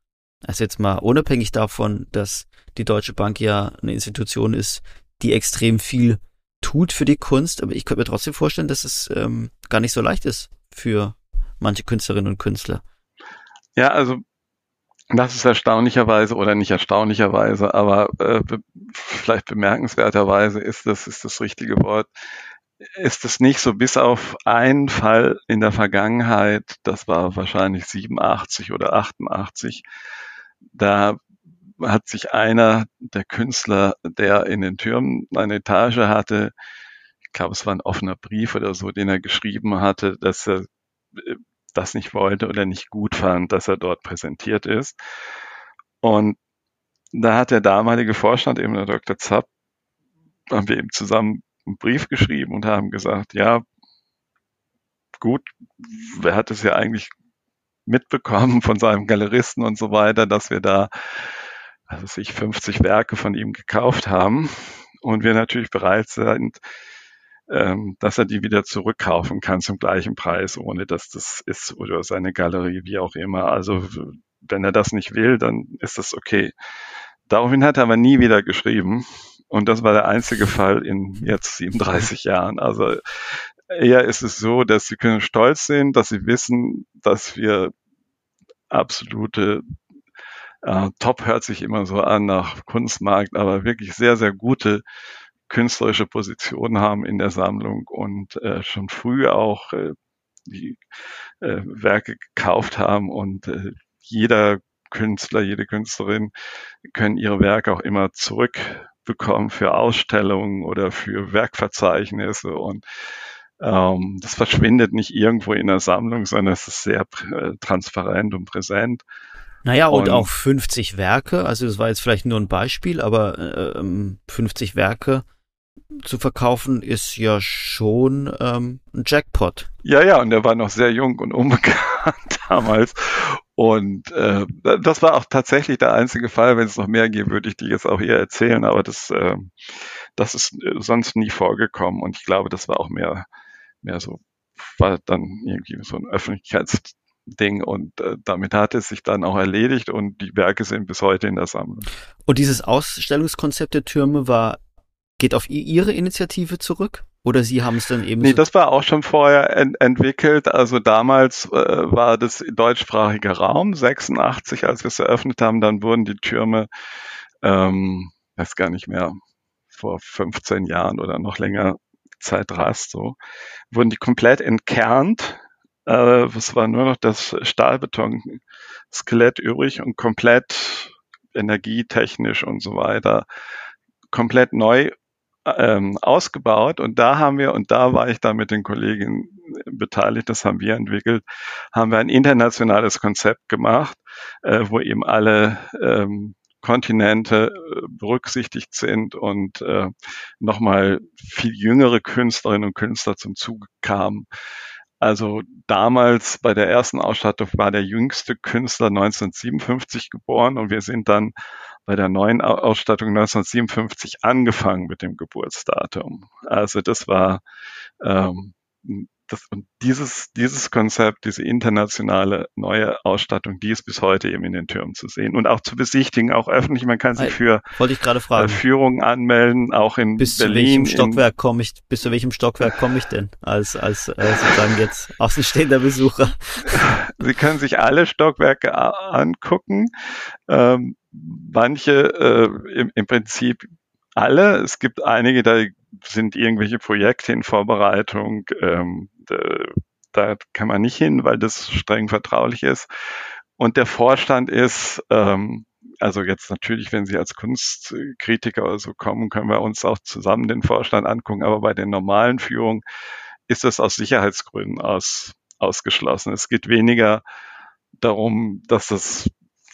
also jetzt mal unabhängig davon, dass die Deutsche Bank ja eine Institution ist, die extrem viel tut für die Kunst, aber ich könnte mir trotzdem vorstellen, dass es ähm, gar nicht so leicht ist für manche Künstlerinnen und Künstler. Ja, also das ist erstaunlicherweise oder nicht erstaunlicherweise, aber äh, be vielleicht bemerkenswerterweise ist das ist das richtige Wort. Ist es nicht so bis auf einen Fall in der Vergangenheit, das war wahrscheinlich 87 oder 88, da hat sich einer der Künstler, der in den Türmen eine Etage hatte, ich glaube, es war ein offener Brief oder so, den er geschrieben hatte, dass er äh, das nicht wollte oder nicht gut fand, dass er dort präsentiert ist. Und da hat der damalige Vorstand, eben der Dr. Zapp, haben wir eben zusammen einen Brief geschrieben und haben gesagt, ja, gut, wer hat es ja eigentlich mitbekommen von seinem Galeristen und so weiter, dass wir da also sich 50 Werke von ihm gekauft haben und wir natürlich bereit sind, ähm, dass er die wieder zurückkaufen kann zum gleichen Preis, ohne dass das ist oder seine Galerie, wie auch immer. Also wenn er das nicht will, dann ist das okay. Daraufhin hat er aber nie wieder geschrieben. Und das war der einzige Fall in jetzt 37 Jahren. Also eher ist es so, dass sie können stolz sind, dass sie wissen, dass wir absolute äh, Top hört sich immer so an nach Kunstmarkt, aber wirklich sehr, sehr gute künstlerische Positionen haben in der Sammlung und äh, schon früh auch äh, die äh, Werke gekauft haben und äh, jeder Künstler, jede Künstlerin können ihre Werke auch immer zurückbekommen für Ausstellungen oder für Werkverzeichnisse und ähm, das verschwindet nicht irgendwo in der Sammlung, sondern es ist sehr äh, transparent und präsent. Naja, und, und auch 50 Werke, also das war jetzt vielleicht nur ein Beispiel, aber ähm, 50 Werke zu verkaufen ist ja schon ähm, ein Jackpot. Ja, ja, und er war noch sehr jung und unbekannt damals. Und äh, das war auch tatsächlich der einzige Fall. Wenn es noch mehr gibt, würde ich die jetzt auch hier erzählen, aber das, äh, das ist äh, sonst nie vorgekommen. Und ich glaube, das war auch mehr, mehr so, war dann irgendwie so ein Öffentlichkeits Ding und äh, damit hat es sich dann auch erledigt und die Werke sind bis heute in der Sammlung. Und dieses Ausstellungskonzept der Türme war, geht auf Ihre Initiative zurück? Oder Sie haben es dann eben. Nee, so das war auch schon vorher ent entwickelt. Also damals äh, war das deutschsprachiger Raum, 86, als wir es eröffnet haben, dann wurden die Türme, ähm, weiß gar nicht mehr, vor 15 Jahren oder noch länger Zeitrast so, wurden die komplett entkernt äh, es war nur noch das Stahlbeton-Skelett übrig und komplett energietechnisch und so weiter komplett neu ähm, ausgebaut. Und da haben wir, und da war ich da mit den Kollegen beteiligt, das haben wir entwickelt, haben wir ein internationales Konzept gemacht, äh, wo eben alle ähm, Kontinente äh, berücksichtigt sind und äh, nochmal viel jüngere Künstlerinnen und Künstler zum Zuge kamen. Also damals bei der ersten Ausstattung war der jüngste Künstler 1957 geboren und wir sind dann bei der neuen Ausstattung 1957 angefangen mit dem Geburtsdatum. Also das war ähm, das, und dieses, dieses Konzept, diese internationale neue Ausstattung, die ist bis heute eben in den Türmen zu sehen und auch zu besichtigen, auch öffentlich. Man kann sich für Wollte ich gerade fragen. Äh, Führungen anmelden, auch in bis Berlin. Bis zu welchem Stockwerk komme ich, bis zu welchem Stockwerk komme ich denn als, als äh, sozusagen jetzt außenstehender Besucher? Sie können sich alle Stockwerke angucken. Ähm, manche äh, im, im Prinzip alle. Es gibt einige, da sind irgendwelche Projekte in Vorbereitung. Ähm, da kann man nicht hin, weil das streng vertraulich ist. Und der Vorstand ist, ähm, also jetzt natürlich, wenn Sie als Kunstkritiker oder so kommen, können wir uns auch zusammen den Vorstand angucken, aber bei den normalen Führungen ist das aus Sicherheitsgründen aus, ausgeschlossen. Es geht weniger darum, dass das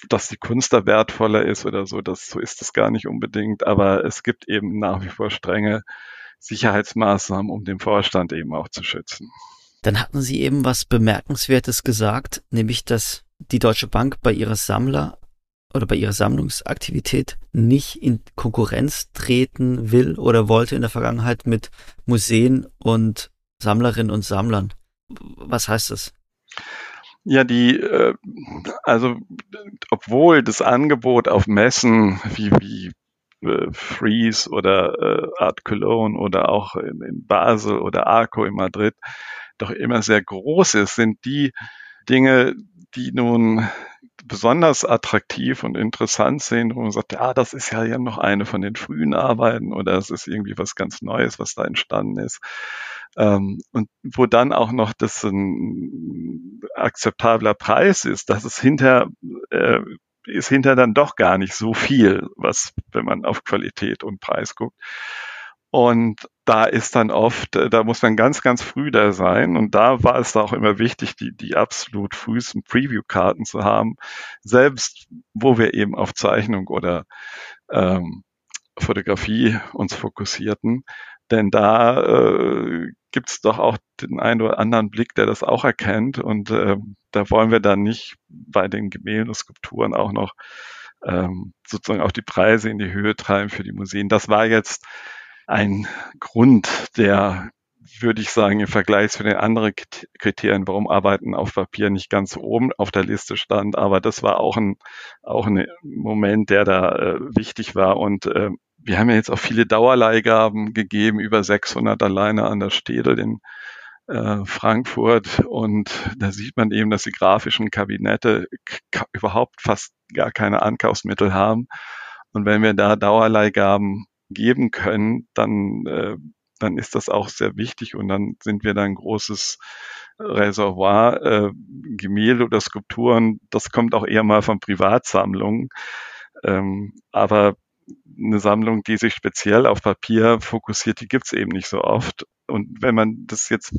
dass die Kunst da wertvoller ist oder so, das so ist es gar nicht unbedingt, aber es gibt eben nach wie vor strenge Sicherheitsmaßnahmen, um den Vorstand eben auch zu schützen. Dann hatten Sie eben was Bemerkenswertes gesagt, nämlich dass die Deutsche Bank bei ihrer Sammler oder bei ihrer Sammlungsaktivität nicht in Konkurrenz treten will oder wollte in der Vergangenheit mit Museen und Sammlerinnen und Sammlern. Was heißt das? Ja, die, äh, also obwohl das Angebot auf Messen wie, wie äh, Freeze oder äh, Art Cologne oder auch in, in Basel oder Arco in Madrid doch immer sehr groß ist, sind die Dinge, die nun besonders attraktiv und interessant sind, wo man sagt, ja, das ist ja, ja noch eine von den frühen Arbeiten oder es ist irgendwie was ganz Neues, was da entstanden ist. Ähm, und wo dann auch noch das ein akzeptabler Preis ist, dass es hinter äh, ist hinter dann doch gar nicht so viel, was, wenn man auf Qualität und Preis guckt. Und da ist dann oft, äh, da muss man ganz, ganz früh da sein. Und da war es auch immer wichtig, die, die absolut frühesten Preview-Karten zu haben, selbst wo wir eben auf Zeichnung oder ähm, Fotografie uns fokussierten. Denn da äh, gibt es doch auch den einen oder anderen Blick, der das auch erkennt. Und äh, da wollen wir dann nicht bei den Gemälden, Skulpturen auch noch ähm, sozusagen auch die Preise in die Höhe treiben für die Museen. Das war jetzt ein Grund, der, würde ich sagen, im Vergleich zu den anderen Kriterien, warum Arbeiten auf Papier nicht ganz oben auf der Liste stand. Aber das war auch ein, auch ein Moment, der da äh, wichtig war. Und äh, wir haben ja jetzt auch viele Dauerleihgaben gegeben, über 600 alleine an der Städel in äh, Frankfurt. Und da sieht man eben, dass die grafischen Kabinette überhaupt fast gar keine Ankaufsmittel haben. Und wenn wir da Dauerleihgaben geben können, dann, äh, dann ist das auch sehr wichtig und dann sind wir da ein großes Reservoir. Äh, Gemälde oder Skulpturen, das kommt auch eher mal von Privatsammlungen. Ähm, aber eine Sammlung, die sich speziell auf Papier fokussiert, die gibt's eben nicht so oft. Und wenn man das jetzt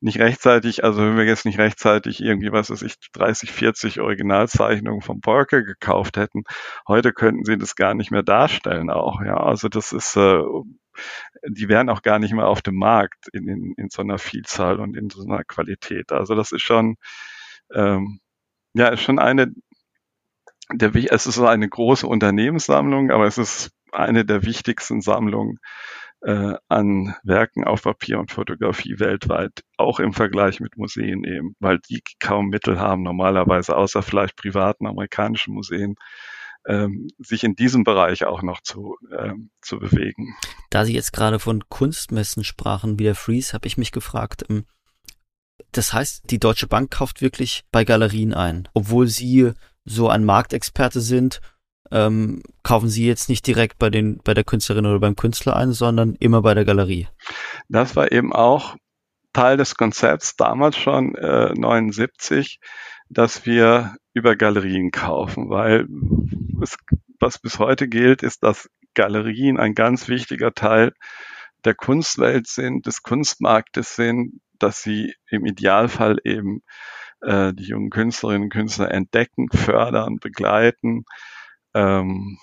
nicht rechtzeitig, also wenn wir jetzt nicht rechtzeitig irgendwie, was weiß ich, 30, 40 Originalzeichnungen von Borke gekauft hätten, heute könnten sie das gar nicht mehr darstellen auch. Ja, also das ist, äh, die wären auch gar nicht mehr auf dem Markt in, in, in so einer Vielzahl und in so einer Qualität. Also das ist schon, ähm, ja, ist schon eine der, es ist eine große Unternehmenssammlung, aber es ist eine der wichtigsten Sammlungen äh, an Werken auf Papier und Fotografie weltweit, auch im Vergleich mit Museen eben, weil die kaum Mittel haben, normalerweise außer vielleicht privaten amerikanischen Museen, ähm, sich in diesem Bereich auch noch zu, ähm, zu bewegen. Da Sie jetzt gerade von Kunstmessen sprachen, wie der Freeze, habe ich mich gefragt, ähm, das heißt, die Deutsche Bank kauft wirklich bei Galerien ein, obwohl sie so ein Marktexperte sind, ähm, kaufen Sie jetzt nicht direkt bei den bei der Künstlerin oder beim Künstler ein, sondern immer bei der Galerie. Das war eben auch Teil des Konzepts damals schon äh, 79, dass wir über Galerien kaufen, weil es, was bis heute gilt, ist, dass Galerien ein ganz wichtiger Teil der Kunstwelt sind, des Kunstmarktes sind, dass sie im Idealfall eben äh, die jungen Künstlerinnen und Künstler entdecken, fördern, begleiten, ähm,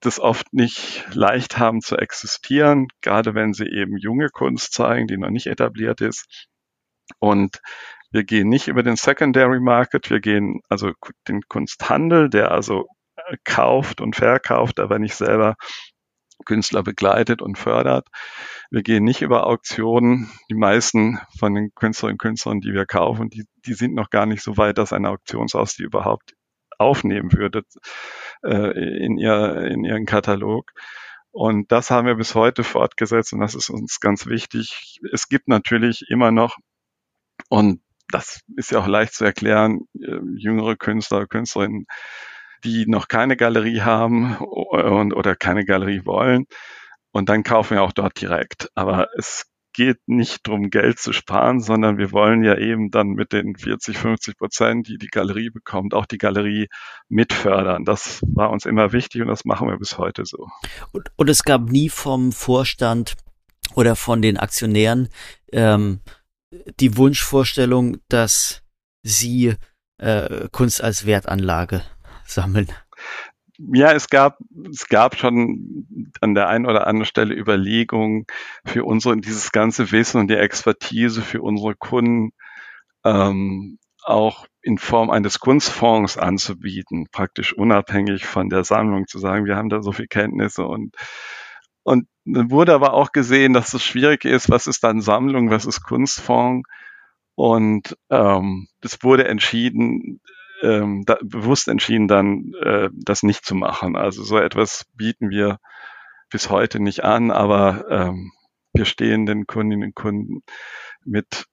das oft nicht leicht haben zu existieren, gerade wenn sie eben junge Kunst zeigen, die noch nicht etabliert ist. Und wir gehen nicht über den Secondary Market, wir gehen also den Kunsthandel, der also äh, kauft und verkauft, aber nicht selber Künstler begleitet und fördert. Wir gehen nicht über Auktionen. Die meisten von den Künstlerinnen und Künstlern, die wir kaufen, die, die sind noch gar nicht so weit, dass ein Auktionshaus die überhaupt aufnehmen würde äh, in, ihr, in ihren Katalog. Und das haben wir bis heute fortgesetzt und das ist uns ganz wichtig. Es gibt natürlich immer noch, und das ist ja auch leicht zu erklären, äh, jüngere Künstler, Künstlerinnen, die noch keine Galerie haben und, oder keine Galerie wollen. Und dann kaufen wir auch dort direkt. Aber es geht nicht darum, Geld zu sparen, sondern wir wollen ja eben dann mit den 40, 50 Prozent, die die Galerie bekommt, auch die Galerie mitfördern. Das war uns immer wichtig und das machen wir bis heute so. Und, und es gab nie vom Vorstand oder von den Aktionären ähm, die Wunschvorstellung, dass sie äh, Kunst als Wertanlage sammeln? Ja, es gab, es gab schon an der einen oder anderen Stelle Überlegungen für unsere, dieses ganze Wissen und die Expertise für unsere Kunden ähm, auch in Form eines Kunstfonds anzubieten, praktisch unabhängig von der Sammlung zu sagen, wir haben da so viel Kenntnisse und und dann wurde aber auch gesehen, dass es schwierig ist, was ist dann Sammlung, was ist Kunstfonds? Und ähm, es wurde entschieden, ähm, da, bewusst entschieden, dann äh, das nicht zu machen. Also so etwas bieten wir bis heute nicht an, aber ähm, wir stehen den Kundinnen und Kunden mit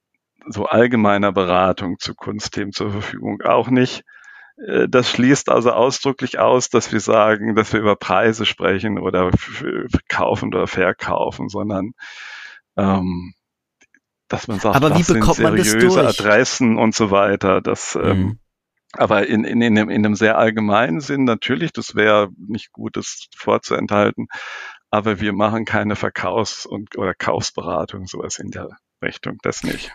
so allgemeiner Beratung zu Kunstthemen zur Verfügung auch nicht. Äh, das schließt also ausdrücklich aus, dass wir sagen, dass wir über Preise sprechen oder kaufen oder verkaufen, sondern ähm, dass man sagt, Aber wie bekommt man das durch? Adressen und so weiter. Das ähm, mhm. Aber in, in, in, einem, in einem sehr allgemeinen Sinn natürlich, das wäre nicht gut, das vorzuenthalten. Aber wir machen keine Verkaufs- und oder Kaufsberatung, sowas in der Richtung, das nicht.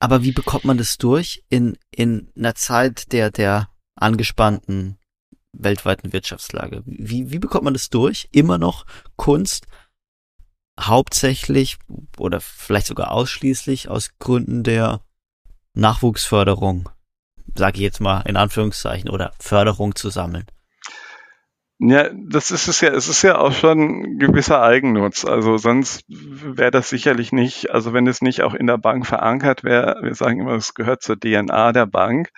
Aber wie bekommt man das durch in, in einer Zeit der, der angespannten weltweiten Wirtschaftslage? Wie, wie bekommt man das durch? Immer noch Kunst hauptsächlich oder vielleicht sogar ausschließlich aus Gründen der Nachwuchsförderung sage ich jetzt mal in Anführungszeichen, oder Förderung zu sammeln? Ja, das ist es ja, es ist ja auch schon gewisser Eigennutz. Also sonst wäre das sicherlich nicht, also wenn es nicht auch in der Bank verankert wäre, wir sagen immer, es gehört zur DNA der Bank,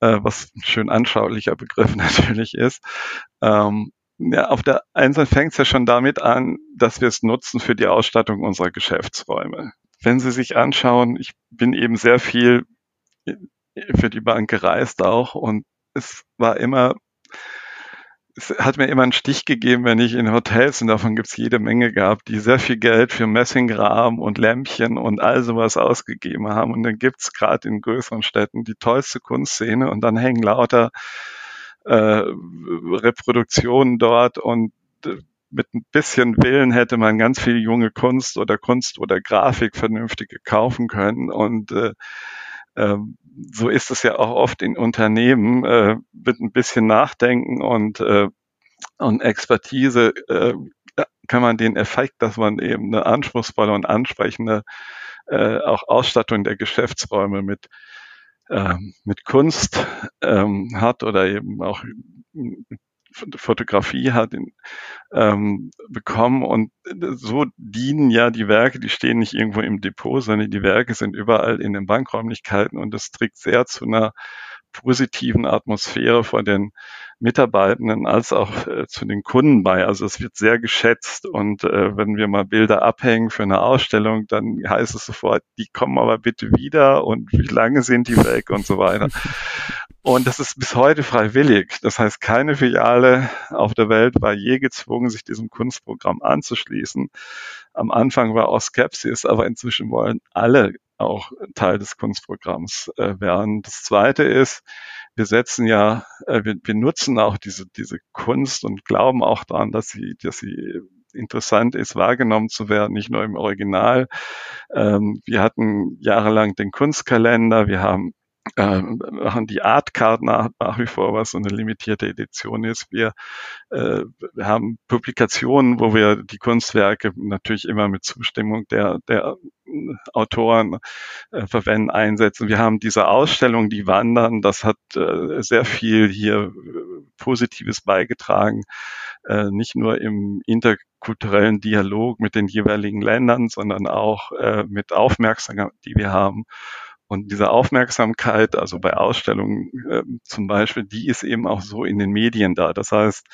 äh, was ein schön anschaulicher Begriff natürlich ist. Ähm, ja, auf der einen Seite fängt es ja schon damit an, dass wir es nutzen für die Ausstattung unserer Geschäftsräume. Wenn Sie sich anschauen, ich bin eben sehr viel für die Bank gereist auch und es war immer, es hat mir immer einen Stich gegeben, wenn ich in Hotels, und davon gibt es jede Menge gehabt, die sehr viel Geld für Messingrahmen und Lämpchen und all sowas ausgegeben haben. Und dann gibt es gerade in größeren Städten die tollste Kunstszene und dann hängen lauter äh, Reproduktionen dort und äh, mit ein bisschen Willen hätte man ganz viel junge Kunst oder Kunst oder Grafik vernünftige kaufen können. Und äh, ähm, so ist es ja auch oft in Unternehmen, äh, mit ein bisschen Nachdenken und, äh, und Expertise äh, kann man den Effekt, dass man eben eine anspruchsvolle und ansprechende äh, auch Ausstattung der Geschäftsräume mit äh, mit Kunst ähm, hat oder eben auch Fotografie hat ähm, bekommen und so dienen ja die Werke, die stehen nicht irgendwo im Depot, sondern die Werke sind überall in den Bankräumlichkeiten und das trägt sehr zu einer positiven Atmosphäre von den Mitarbeitenden als auch äh, zu den Kunden bei. Also es wird sehr geschätzt und äh, wenn wir mal Bilder abhängen für eine Ausstellung, dann heißt es sofort, die kommen aber bitte wieder und wie lange sind die weg und so weiter. Und das ist bis heute freiwillig. Das heißt, keine Filiale auf der Welt war je gezwungen, sich diesem Kunstprogramm anzuschließen. Am Anfang war auch Skepsis, aber inzwischen wollen alle auch Teil des Kunstprogramms äh, werden. Das Zweite ist, wir setzen ja, äh, wir, wir nutzen auch diese, diese Kunst und glauben auch daran, dass sie, dass sie interessant ist, wahrgenommen zu werden, nicht nur im Original. Ähm, wir hatten jahrelang den Kunstkalender, wir haben äh, machen die Art Card nach, nach wie vor, was so eine limitierte Edition ist. Wir, äh, wir haben Publikationen, wo wir die Kunstwerke natürlich immer mit Zustimmung der, der Autoren äh, verwenden, einsetzen. Wir haben diese Ausstellung, die wandern, das hat äh, sehr viel hier äh, Positives beigetragen, äh, nicht nur im interkulturellen Dialog mit den jeweiligen Ländern, sondern auch äh, mit Aufmerksamkeit, die wir haben und diese Aufmerksamkeit, also bei Ausstellungen äh, zum Beispiel, die ist eben auch so in den Medien da. Das heißt,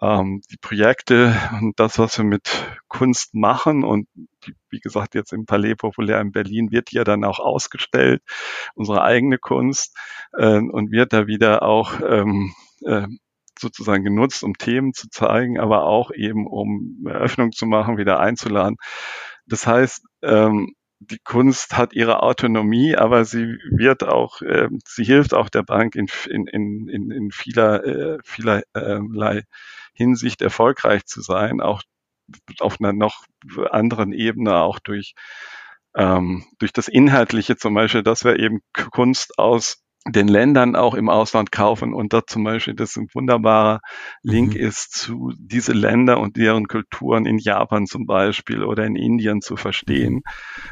ähm, die Projekte und das, was wir mit Kunst machen und die, wie gesagt jetzt im Palais Populär in Berlin wird ja dann auch ausgestellt, unsere eigene Kunst äh, und wird da wieder auch ähm, äh, sozusagen genutzt, um Themen zu zeigen, aber auch eben um Eröffnung zu machen, wieder einzuladen. Das heißt, ähm, die Kunst hat ihre Autonomie, aber sie wird auch, äh, sie hilft auch der Bank in, in, in, in vieler, äh, vielerlei Hinsicht erfolgreich zu sein, auch auf einer noch anderen Ebene, auch durch, ähm, durch das Inhaltliche zum Beispiel, dass wir eben Kunst aus den Ländern auch im Ausland kaufen und da zum Beispiel das ein wunderbarer Link mhm. ist zu diese Länder und deren Kulturen in Japan zum Beispiel oder in Indien zu verstehen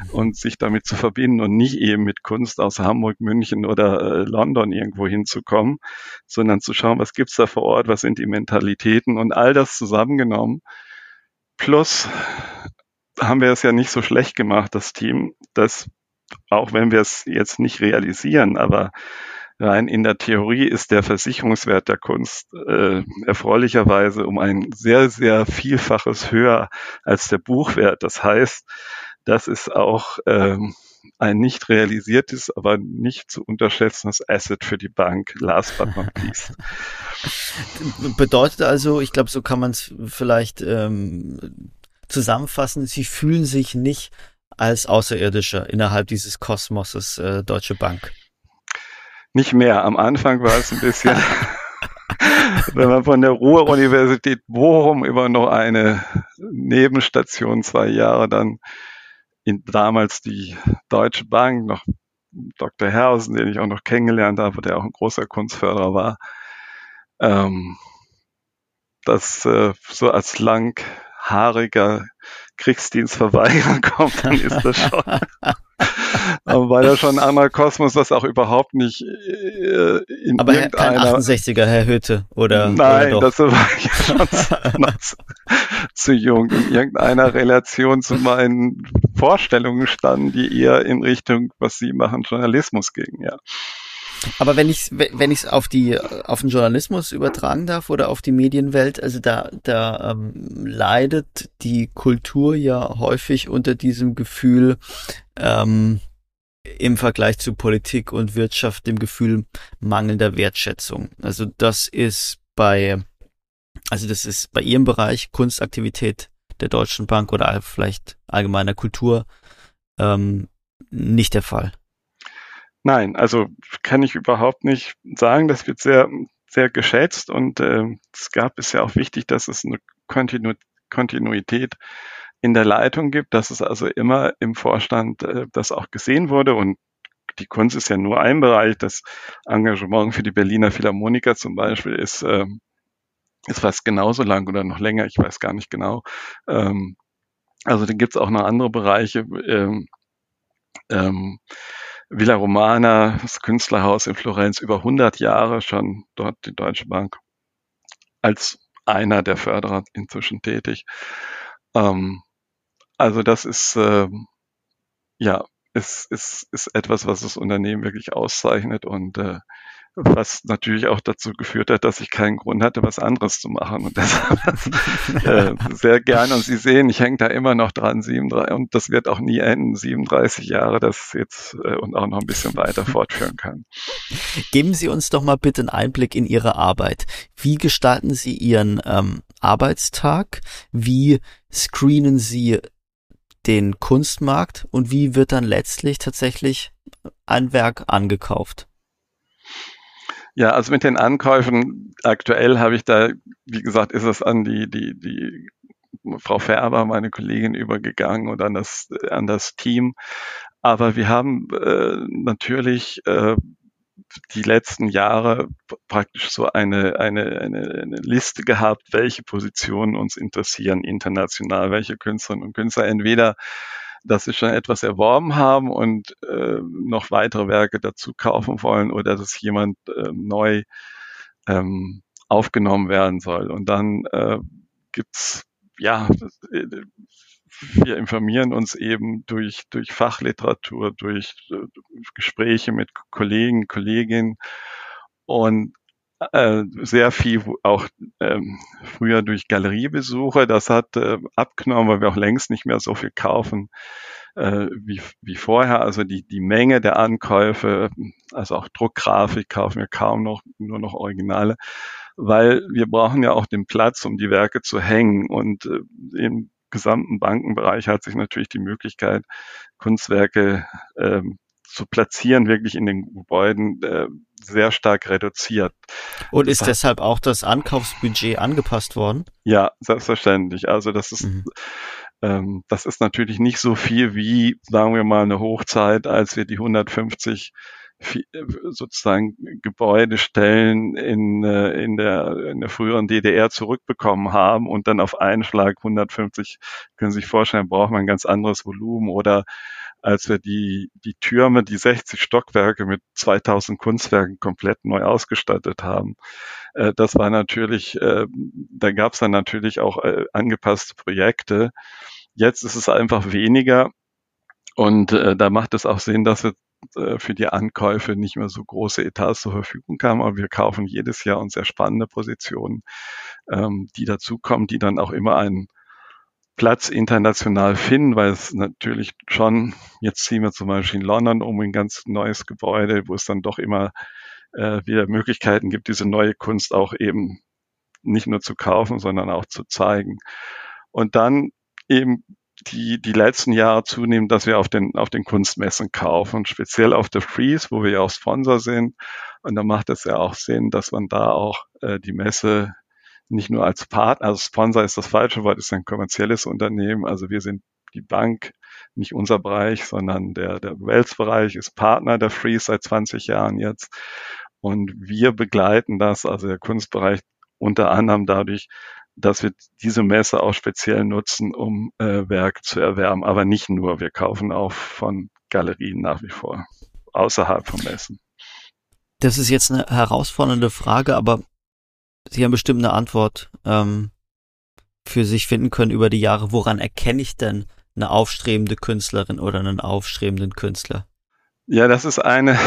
mhm. und sich damit zu verbinden und nicht eben mit Kunst aus Hamburg, München oder äh, London irgendwo hinzukommen, sondern zu schauen, was gibt's da vor Ort, was sind die Mentalitäten und all das zusammengenommen. Plus haben wir es ja nicht so schlecht gemacht, das Team, dass auch wenn wir es jetzt nicht realisieren, aber rein in der Theorie ist der Versicherungswert der Kunst äh, erfreulicherweise um ein sehr, sehr Vielfaches höher als der Buchwert. Das heißt, das ist auch ähm, ein nicht realisiertes, aber nicht zu unterschätzendes Asset für die Bank, last but not least. Bedeutet also, ich glaube, so kann man es vielleicht ähm, zusammenfassen, Sie fühlen sich nicht als Außerirdischer innerhalb dieses Kosmoses äh, Deutsche Bank? Nicht mehr. Am Anfang war es ein bisschen, wenn man von der Ruhr-Universität Bochum über noch eine Nebenstation zwei Jahre dann in damals die Deutsche Bank, noch Dr. Herrhausen, den ich auch noch kennengelernt habe, der auch ein großer Kunstförderer war, ähm, das äh, so als langhaariger Kriegsdienstverweigerer kommt, dann ist das schon. Weil er schon ein anderer Kosmos, das auch überhaupt nicht äh, in Aber irgendeiner... kein 68er, Herr Hütte, oder? Nein, oder das war ich schon zu, zu jung. In irgendeiner Relation zu meinen Vorstellungen standen, die eher in Richtung, was Sie machen, Journalismus gingen, ja. Aber wenn ich wenn ich es auf die auf den Journalismus übertragen darf oder auf die Medienwelt, also da da ähm, leidet die Kultur ja häufig unter diesem Gefühl ähm, im Vergleich zu Politik und Wirtschaft dem Gefühl mangelnder Wertschätzung. Also das ist bei also das ist bei Ihrem Bereich Kunstaktivität der Deutschen Bank oder vielleicht allgemeiner Kultur ähm, nicht der Fall. Nein, also kann ich überhaupt nicht sagen. Das wird sehr, sehr geschätzt und äh, es gab es ja auch wichtig, dass es eine Kontinu Kontinuität in der Leitung gibt, dass es also immer im Vorstand äh, das auch gesehen wurde und die Kunst ist ja nur ein Bereich. Das Engagement für die Berliner Philharmoniker zum Beispiel ist, äh, ist fast genauso lang oder noch länger, ich weiß gar nicht genau. Ähm, also da gibt es auch noch andere Bereiche. Ähm, ähm, Villa Romana, das Künstlerhaus in Florenz, über 100 Jahre schon dort die Deutsche Bank als einer der Förderer inzwischen tätig. Ähm, also das ist äh, ja ist, ist, ist etwas, was das Unternehmen wirklich auszeichnet und äh, was natürlich auch dazu geführt hat, dass ich keinen Grund hatte, was anderes zu machen. Und deshalb äh, sehr gerne. Und Sie sehen, ich hänge da immer noch dran, 37, und das wird auch nie enden, 37 Jahre, das jetzt äh, und auch noch ein bisschen weiter fortführen kann. Geben Sie uns doch mal bitte einen Einblick in Ihre Arbeit. Wie gestalten Sie Ihren ähm, Arbeitstag? Wie screenen Sie den Kunstmarkt und wie wird dann letztlich tatsächlich ein Werk angekauft? Ja, also mit den Ankäufen aktuell habe ich da, wie gesagt, ist es an die, die, die Frau Färber, meine Kollegin, übergegangen und an das, an das Team. Aber wir haben äh, natürlich äh, die letzten Jahre praktisch so eine, eine, eine, eine Liste gehabt, welche Positionen uns interessieren international, welche Künstlerinnen und Künstler entweder dass sie schon etwas erworben haben und äh, noch weitere Werke dazu kaufen wollen oder dass jemand äh, neu ähm, aufgenommen werden soll. Und dann äh, gibt's ja, wir informieren uns eben durch, durch Fachliteratur, durch äh, Gespräche mit Kollegen, Kolleginnen und äh, sehr viel auch ähm, früher durch Galeriebesuche. Das hat äh, abgenommen, weil wir auch längst nicht mehr so viel kaufen äh, wie, wie vorher. Also die, die Menge der Ankäufe, also auch Druckgrafik kaufen wir kaum noch, nur noch Originale, weil wir brauchen ja auch den Platz, um die Werke zu hängen. Und äh, im gesamten Bankenbereich hat sich natürlich die Möglichkeit, Kunstwerke ähm, zu platzieren, wirklich in den Gebäuden äh, sehr stark reduziert. Und ist deshalb auch das Ankaufsbudget angepasst worden? Ja, selbstverständlich. Also das ist, mhm. ähm, das ist natürlich nicht so viel wie, sagen wir mal, eine Hochzeit, als wir die 150 sozusagen Gebäudestellen in, äh, in, der, in der früheren DDR zurückbekommen haben und dann auf einen Schlag 150, können Sie sich vorstellen, braucht man ein ganz anderes Volumen oder als wir die, die Türme, die 60 Stockwerke mit 2000 Kunstwerken komplett neu ausgestattet haben. Äh, das war natürlich, äh, da gab es dann natürlich auch äh, angepasste Projekte. Jetzt ist es einfach weniger und äh, da macht es auch Sinn, dass wir äh, für die Ankäufe nicht mehr so große Etats zur Verfügung haben, aber wir kaufen jedes Jahr uns sehr spannende Positionen, ähm, die dazukommen, die dann auch immer einen Platz international finden, weil es natürlich schon, jetzt ziehen wir zum Beispiel in London um ein ganz neues Gebäude, wo es dann doch immer äh, wieder Möglichkeiten gibt, diese neue Kunst auch eben nicht nur zu kaufen, sondern auch zu zeigen. Und dann eben die, die letzten Jahre zunehmend, dass wir auf den, auf den Kunstmessen kaufen, speziell auf der Freeze, wo wir ja auch Sponsor sind. Und da macht es ja auch Sinn, dass man da auch äh, die Messe nicht nur als Partner, also Sponsor ist das falsche Wort, ist ein kommerzielles Unternehmen. Also wir sind die Bank, nicht unser Bereich, sondern der, der Wells-Bereich ist Partner der Freeze seit 20 Jahren jetzt. Und wir begleiten das, also der Kunstbereich unter anderem dadurch, dass wir diese Messe auch speziell nutzen, um äh, Werk zu erwerben. Aber nicht nur, wir kaufen auch von Galerien nach wie vor, außerhalb von Messen. Das ist jetzt eine herausfordernde Frage, aber Sie haben bestimmt eine Antwort ähm, für sich finden können über die Jahre. Woran erkenne ich denn eine aufstrebende Künstlerin oder einen aufstrebenden Künstler? Ja, das ist eine,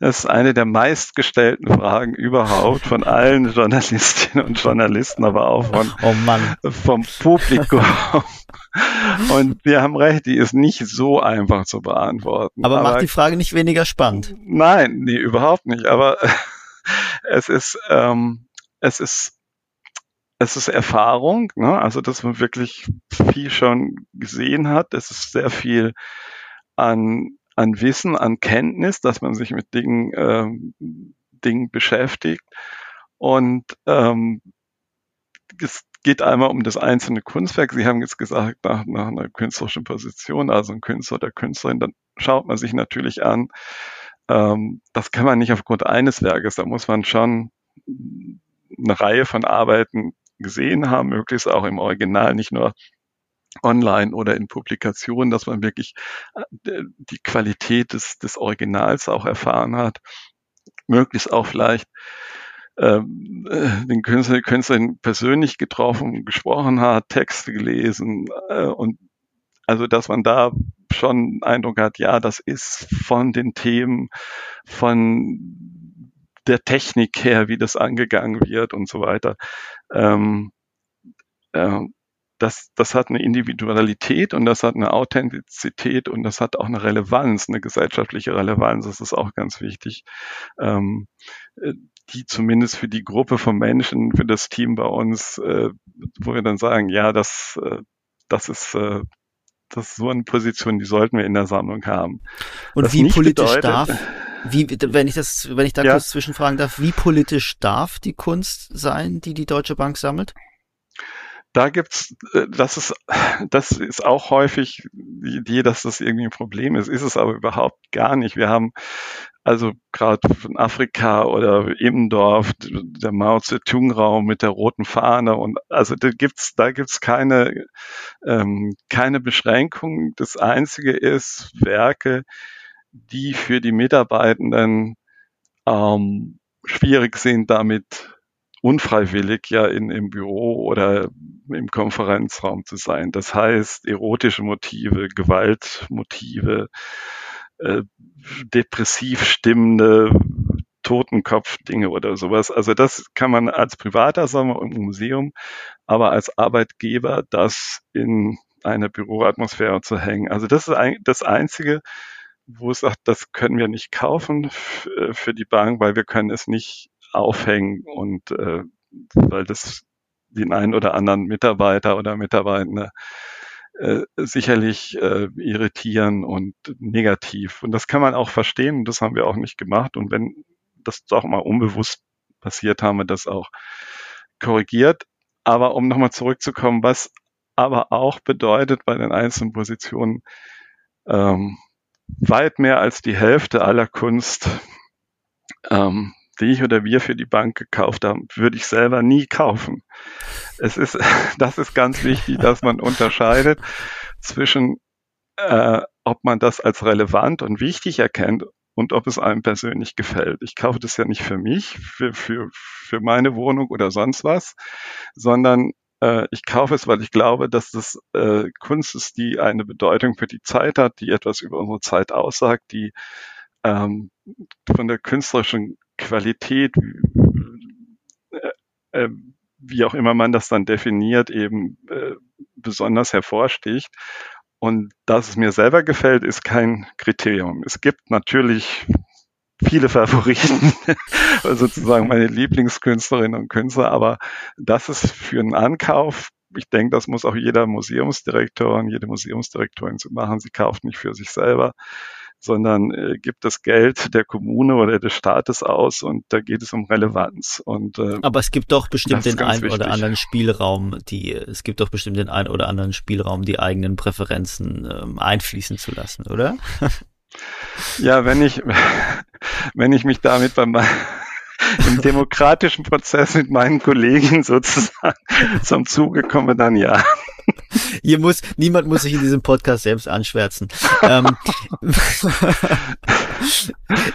das ist eine der meistgestellten Fragen überhaupt von allen Journalistinnen und Journalisten, aber auch von, oh vom Publikum. Und wir haben recht, die ist nicht so einfach zu beantworten. Aber, aber macht die Frage nicht weniger spannend? Nein, nee, überhaupt nicht. Aber es ist, ähm, es ist, es ist Erfahrung, ne? also dass man wirklich viel schon gesehen hat. Es ist sehr viel an, an Wissen, an Kenntnis, dass man sich mit Dingen, ähm, Dingen beschäftigt. Und ähm, es geht einmal um das einzelne Kunstwerk. Sie haben jetzt gesagt, nach, nach einer künstlerischen Position, also ein Künstler oder Künstlerin, dann schaut man sich natürlich an, ähm, das kann man nicht aufgrund eines Werkes. Da muss man schon eine Reihe von Arbeiten gesehen haben, möglichst auch im Original, nicht nur online oder in Publikationen, dass man wirklich äh, die Qualität des, des Originals auch erfahren hat, möglichst auch vielleicht ähm, äh, den Künstler, Künstlerin persönlich getroffen, gesprochen hat, Texte gelesen äh, und also dass man da schon Eindruck hat, ja, das ist von den Themen, von der Technik her, wie das angegangen wird und so weiter. Ähm, äh, das, das hat eine Individualität und das hat eine Authentizität und das hat auch eine Relevanz, eine gesellschaftliche Relevanz. Das ist auch ganz wichtig, ähm, äh, die zumindest für die Gruppe von Menschen, für das Team bei uns, äh, wo wir dann sagen, ja, das, äh, das ist äh, das ist so eine Position, die sollten wir in der Sammlung haben. Und das wie politisch bedeutet, darf, wie, wenn ich das, wenn ich da ja. kurz zwischenfragen darf, wie politisch darf die Kunst sein, die die Deutsche Bank sammelt? Da gibt's, äh, das ist, das ist auch häufig die Idee, dass das irgendwie ein Problem ist, ist es aber überhaupt gar nicht. Wir haben also gerade von Afrika oder Ebendorf, der Mao Zedong-Raum mit der roten Fahne und also da gibt's, da gibt's keine, ähm, keine Beschränkung. Das einzige ist Werke, die für die Mitarbeitenden ähm, schwierig sind, damit unfreiwillig ja in, im Büro oder im Konferenzraum zu sein. Das heißt, erotische Motive, Gewaltmotive, äh, depressiv stimmende Totenkopf-Dinge oder sowas. Also das kann man als privater sagen im Museum, aber als Arbeitgeber das in eine Büroatmosphäre zu hängen. Also das ist das Einzige, wo es sagt, das können wir nicht kaufen äh, für die Bank, weil wir können es nicht aufhängen und äh, weil das den einen oder anderen Mitarbeiter oder Mitarbeitende äh, sicherlich äh, irritieren und negativ. Und das kann man auch verstehen das haben wir auch nicht gemacht. Und wenn das doch mal unbewusst passiert, haben wir das auch korrigiert. Aber um nochmal zurückzukommen, was aber auch bedeutet bei den einzelnen Positionen, ähm, weit mehr als die Hälfte aller Kunst, ähm, die ich oder wir für die Bank gekauft haben, würde ich selber nie kaufen. Es ist, das ist ganz wichtig, dass man unterscheidet zwischen, äh, ob man das als relevant und wichtig erkennt und ob es einem persönlich gefällt. Ich kaufe das ja nicht für mich, für, für, für meine Wohnung oder sonst was, sondern äh, ich kaufe es, weil ich glaube, dass das äh, Kunst ist, die eine Bedeutung für die Zeit hat, die etwas über unsere Zeit aussagt, die ähm, von der künstlerischen Qualität, äh, äh, wie auch immer man das dann definiert, eben äh, besonders hervorsticht. Und dass es mir selber gefällt, ist kein Kriterium. Es gibt natürlich viele Favoriten, sozusagen meine Lieblingskünstlerinnen und Künstler, aber das ist für einen Ankauf, ich denke, das muss auch jeder Museumsdirektor und jede Museumsdirektorin zu machen. Sie kauft nicht für sich selber, sondern äh, gibt das Geld der Kommune oder des Staates aus und da geht es um Relevanz. Und, äh, Aber es gibt doch bestimmt den einen oder anderen Spielraum, die es gibt doch bestimmt den einen oder anderen Spielraum, die eigenen Präferenzen ähm, einfließen zu lassen, oder? Ja, wenn ich, wenn ich mich damit beim im demokratischen Prozess mit meinen Kollegen sozusagen zum Zuge komme, dann ja. Hier muss, niemand muss sich in diesem Podcast selbst anschwärzen. Ähm,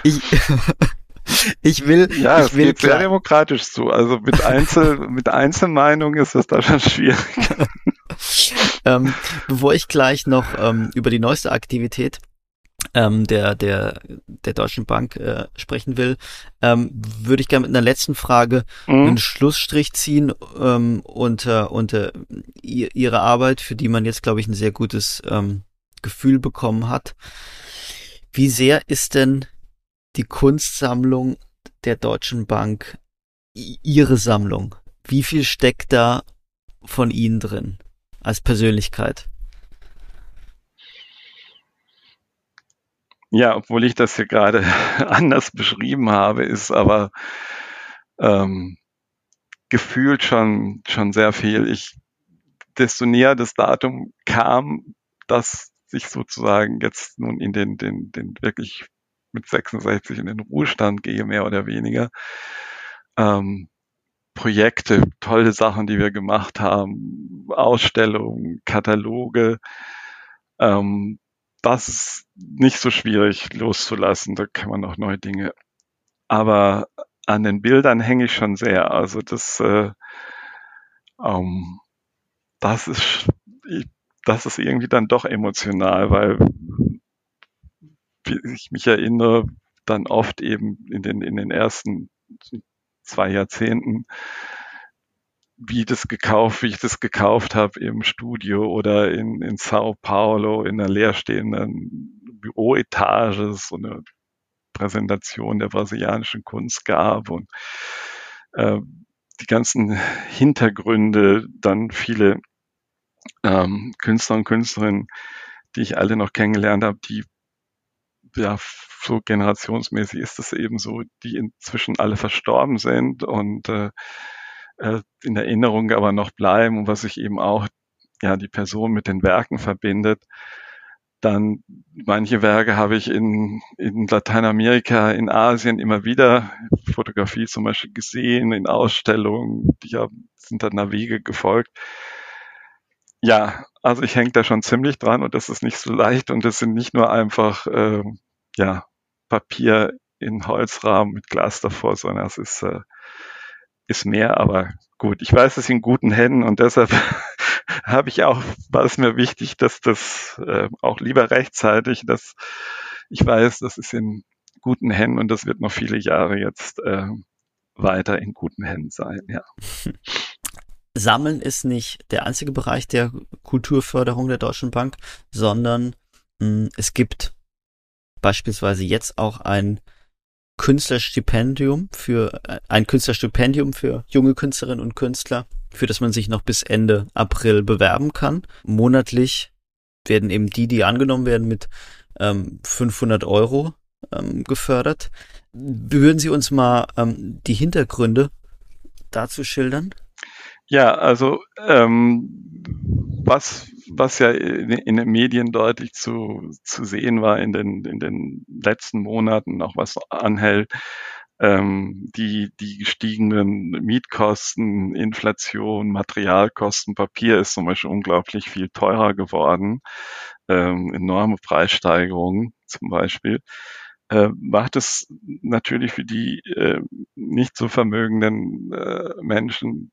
ich, ich will, ja, ich es will geht sehr demokratisch zu. Also mit Einzel, mit Einzelmeinungen ist das da schon schwierig. ähm, bevor ich gleich noch ähm, über die neueste Aktivität ähm, der, der, der Deutschen Bank äh, sprechen will, ähm, würde ich gerne mit einer letzten Frage mhm. einen Schlussstrich ziehen ähm, unter, unter ihre Arbeit, für die man jetzt, glaube ich, ein sehr gutes ähm, Gefühl bekommen hat. Wie sehr ist denn die Kunstsammlung der Deutschen Bank Ihre Sammlung? Wie viel steckt da von Ihnen drin als Persönlichkeit? Ja, obwohl ich das hier gerade anders beschrieben habe, ist aber ähm, gefühlt schon, schon sehr viel. Ich, desto näher das Datum kam, dass ich sozusagen jetzt nun in den, den, den wirklich mit 66 in den Ruhestand gehe, mehr oder weniger. Ähm, Projekte, tolle Sachen, die wir gemacht haben, Ausstellungen, Kataloge, ähm, das ist nicht so schwierig loszulassen. Da kann man auch neue Dinge. Aber an den Bildern hänge ich schon sehr. Also das, äh, ähm, das ist, das ist irgendwie dann doch emotional, weil ich mich erinnere, dann oft eben in den, in den ersten zwei Jahrzehnten wie das gekauft, wie ich das gekauft habe im Studio oder in, in Sao Paulo in einer leerstehenden Büroetage so eine Präsentation der brasilianischen Kunst gab und äh, die ganzen Hintergründe, dann viele ähm, Künstler und Künstlerinnen, die ich alle noch kennengelernt habe, die ja so generationsmäßig ist es eben so, die inzwischen alle verstorben sind und äh, äh, in Erinnerung aber noch bleiben und was sich eben auch ja die Person mit den Werken verbindet. Dann manche Werke habe ich in, in Lateinamerika, in Asien immer wieder Fotografie zum Beispiel gesehen, in Ausstellungen, die sind dann nach Wege gefolgt. Ja, also ich hänge da schon ziemlich dran und das ist nicht so leicht und das sind nicht nur einfach äh, ja, Papier in Holzrahmen mit Glas davor, sondern es ist, äh, ist mehr, aber gut, ich weiß es in guten Händen und deshalb habe ich auch, war es mir wichtig, dass das äh, auch lieber rechtzeitig, dass ich weiß, das ist in guten Händen und das wird noch viele Jahre jetzt äh, weiter in guten Händen sein, ja. Sammeln ist nicht der einzige Bereich der Kulturförderung der Deutschen Bank, sondern mh, hm, es gibt beispielsweise jetzt auch ein Künstlerstipendium für äh, ein Künstlerstipendium für junge Künstlerinnen und Künstler, für das man sich noch bis Ende April bewerben kann. Monatlich werden eben die, die angenommen werden, mit ähm, 500 Euro ähm, gefördert. Würden Sie uns mal ähm, die Hintergründe dazu schildern? Ja, also ähm, was, was ja in, in, den Medien deutlich zu, zu sehen war in den, in den letzten Monaten, auch was anhält, ähm, die, die gestiegenen Mietkosten, Inflation, Materialkosten, Papier ist zum Beispiel unglaublich viel teurer geworden, ähm, enorme Preissteigerungen zum Beispiel äh, macht es natürlich für die äh, nicht so vermögenden äh, Menschen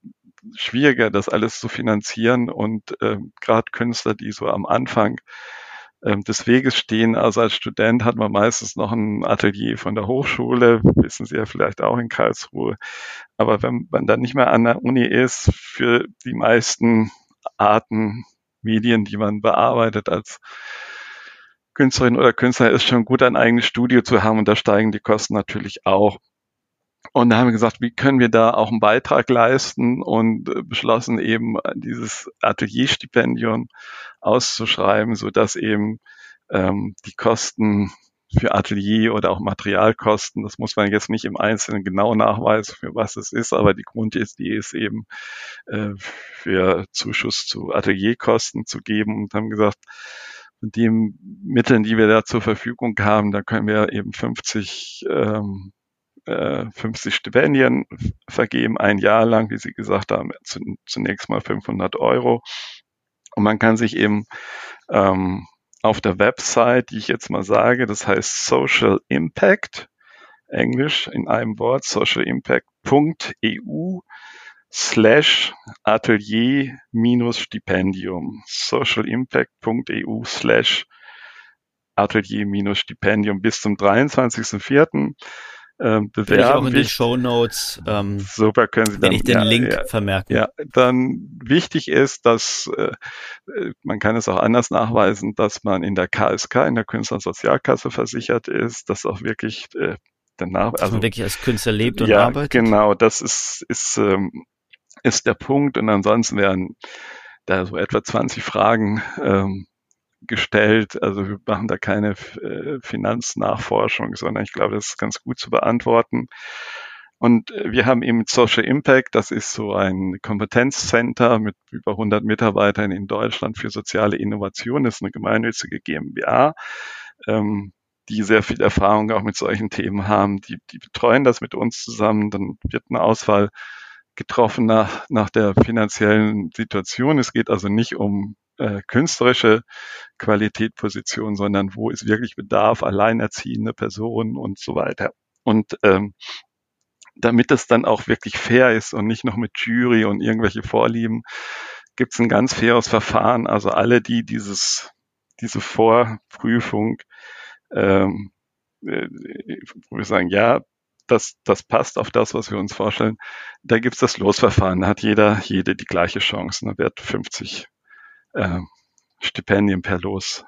schwieriger, das alles zu finanzieren und äh, gerade Künstler, die so am Anfang äh, des Weges stehen. Also als Student hat man meistens noch ein Atelier von der Hochschule, wissen Sie ja vielleicht auch in Karlsruhe. Aber wenn man dann nicht mehr an der Uni ist, für die meisten Arten Medien, die man bearbeitet als Künstlerin oder Künstler, ist schon gut, ein eigenes Studio zu haben und da steigen die Kosten natürlich auch. Und da haben wir gesagt, wie können wir da auch einen Beitrag leisten und äh, beschlossen eben dieses Atelierstipendium auszuschreiben, so dass eben ähm, die Kosten für Atelier oder auch Materialkosten, das muss man jetzt nicht im Einzelnen genau nachweisen, für was es ist, aber die Grundidee ist eben äh, für Zuschuss zu Atelierkosten zu geben und haben gesagt, mit den Mitteln, die wir da zur Verfügung haben, da können wir eben 50 ähm, 50 äh, Stipendien vergeben, ein Jahr lang, wie Sie gesagt haben, zunächst mal 500 Euro. Und man kann sich eben ähm, auf der Website, die ich jetzt mal sage, das heißt Social Impact, Englisch in einem Wort, socialimpact.eu slash atelier minus Stipendium. socialimpact.eu slash atelier minus Stipendium bis zum 23.04 ähm, bewerben. ich auch in den Show Notes. Ähm, Super, können Sie dann. Wenn ich den ja, Link ja, vermerken. Ja, dann wichtig ist, dass äh, man kann es auch anders nachweisen, dass man in der KSK, in der Künstlersozialkasse versichert ist, dass auch wirklich äh, danach, dass also man wirklich als Künstler lebt und ja, arbeitet. Genau, das ist ist ähm, ist der Punkt. Und ansonsten werden da so etwa 20 Fragen ähm, gestellt. Also wir machen da keine äh, Finanznachforschung, sondern ich glaube, das ist ganz gut zu beantworten. Und äh, wir haben eben Social Impact, das ist so ein Kompetenzcenter mit über 100 Mitarbeitern in Deutschland für soziale Innovation, das ist eine gemeinnützige GmbH, ähm, die sehr viel Erfahrung auch mit solchen Themen haben. Die, die betreuen das mit uns zusammen, dann wird eine Auswahl getroffen nach, nach der finanziellen Situation. Es geht also nicht um äh, künstlerische Qualität, Position, sondern wo ist wirklich Bedarf, alleinerziehende Personen und so weiter. Und ähm, damit es dann auch wirklich fair ist und nicht noch mit Jury und irgendwelche Vorlieben, gibt es ein ganz faires Verfahren. Also alle, die dieses, diese Vorprüfung, ähm, äh, wo wir sagen, ja, das, das passt auf das, was wir uns vorstellen, da gibt es das Losverfahren. Da hat jeder, jede die gleiche Chance. Da wird 50 äh, Stipendien per Los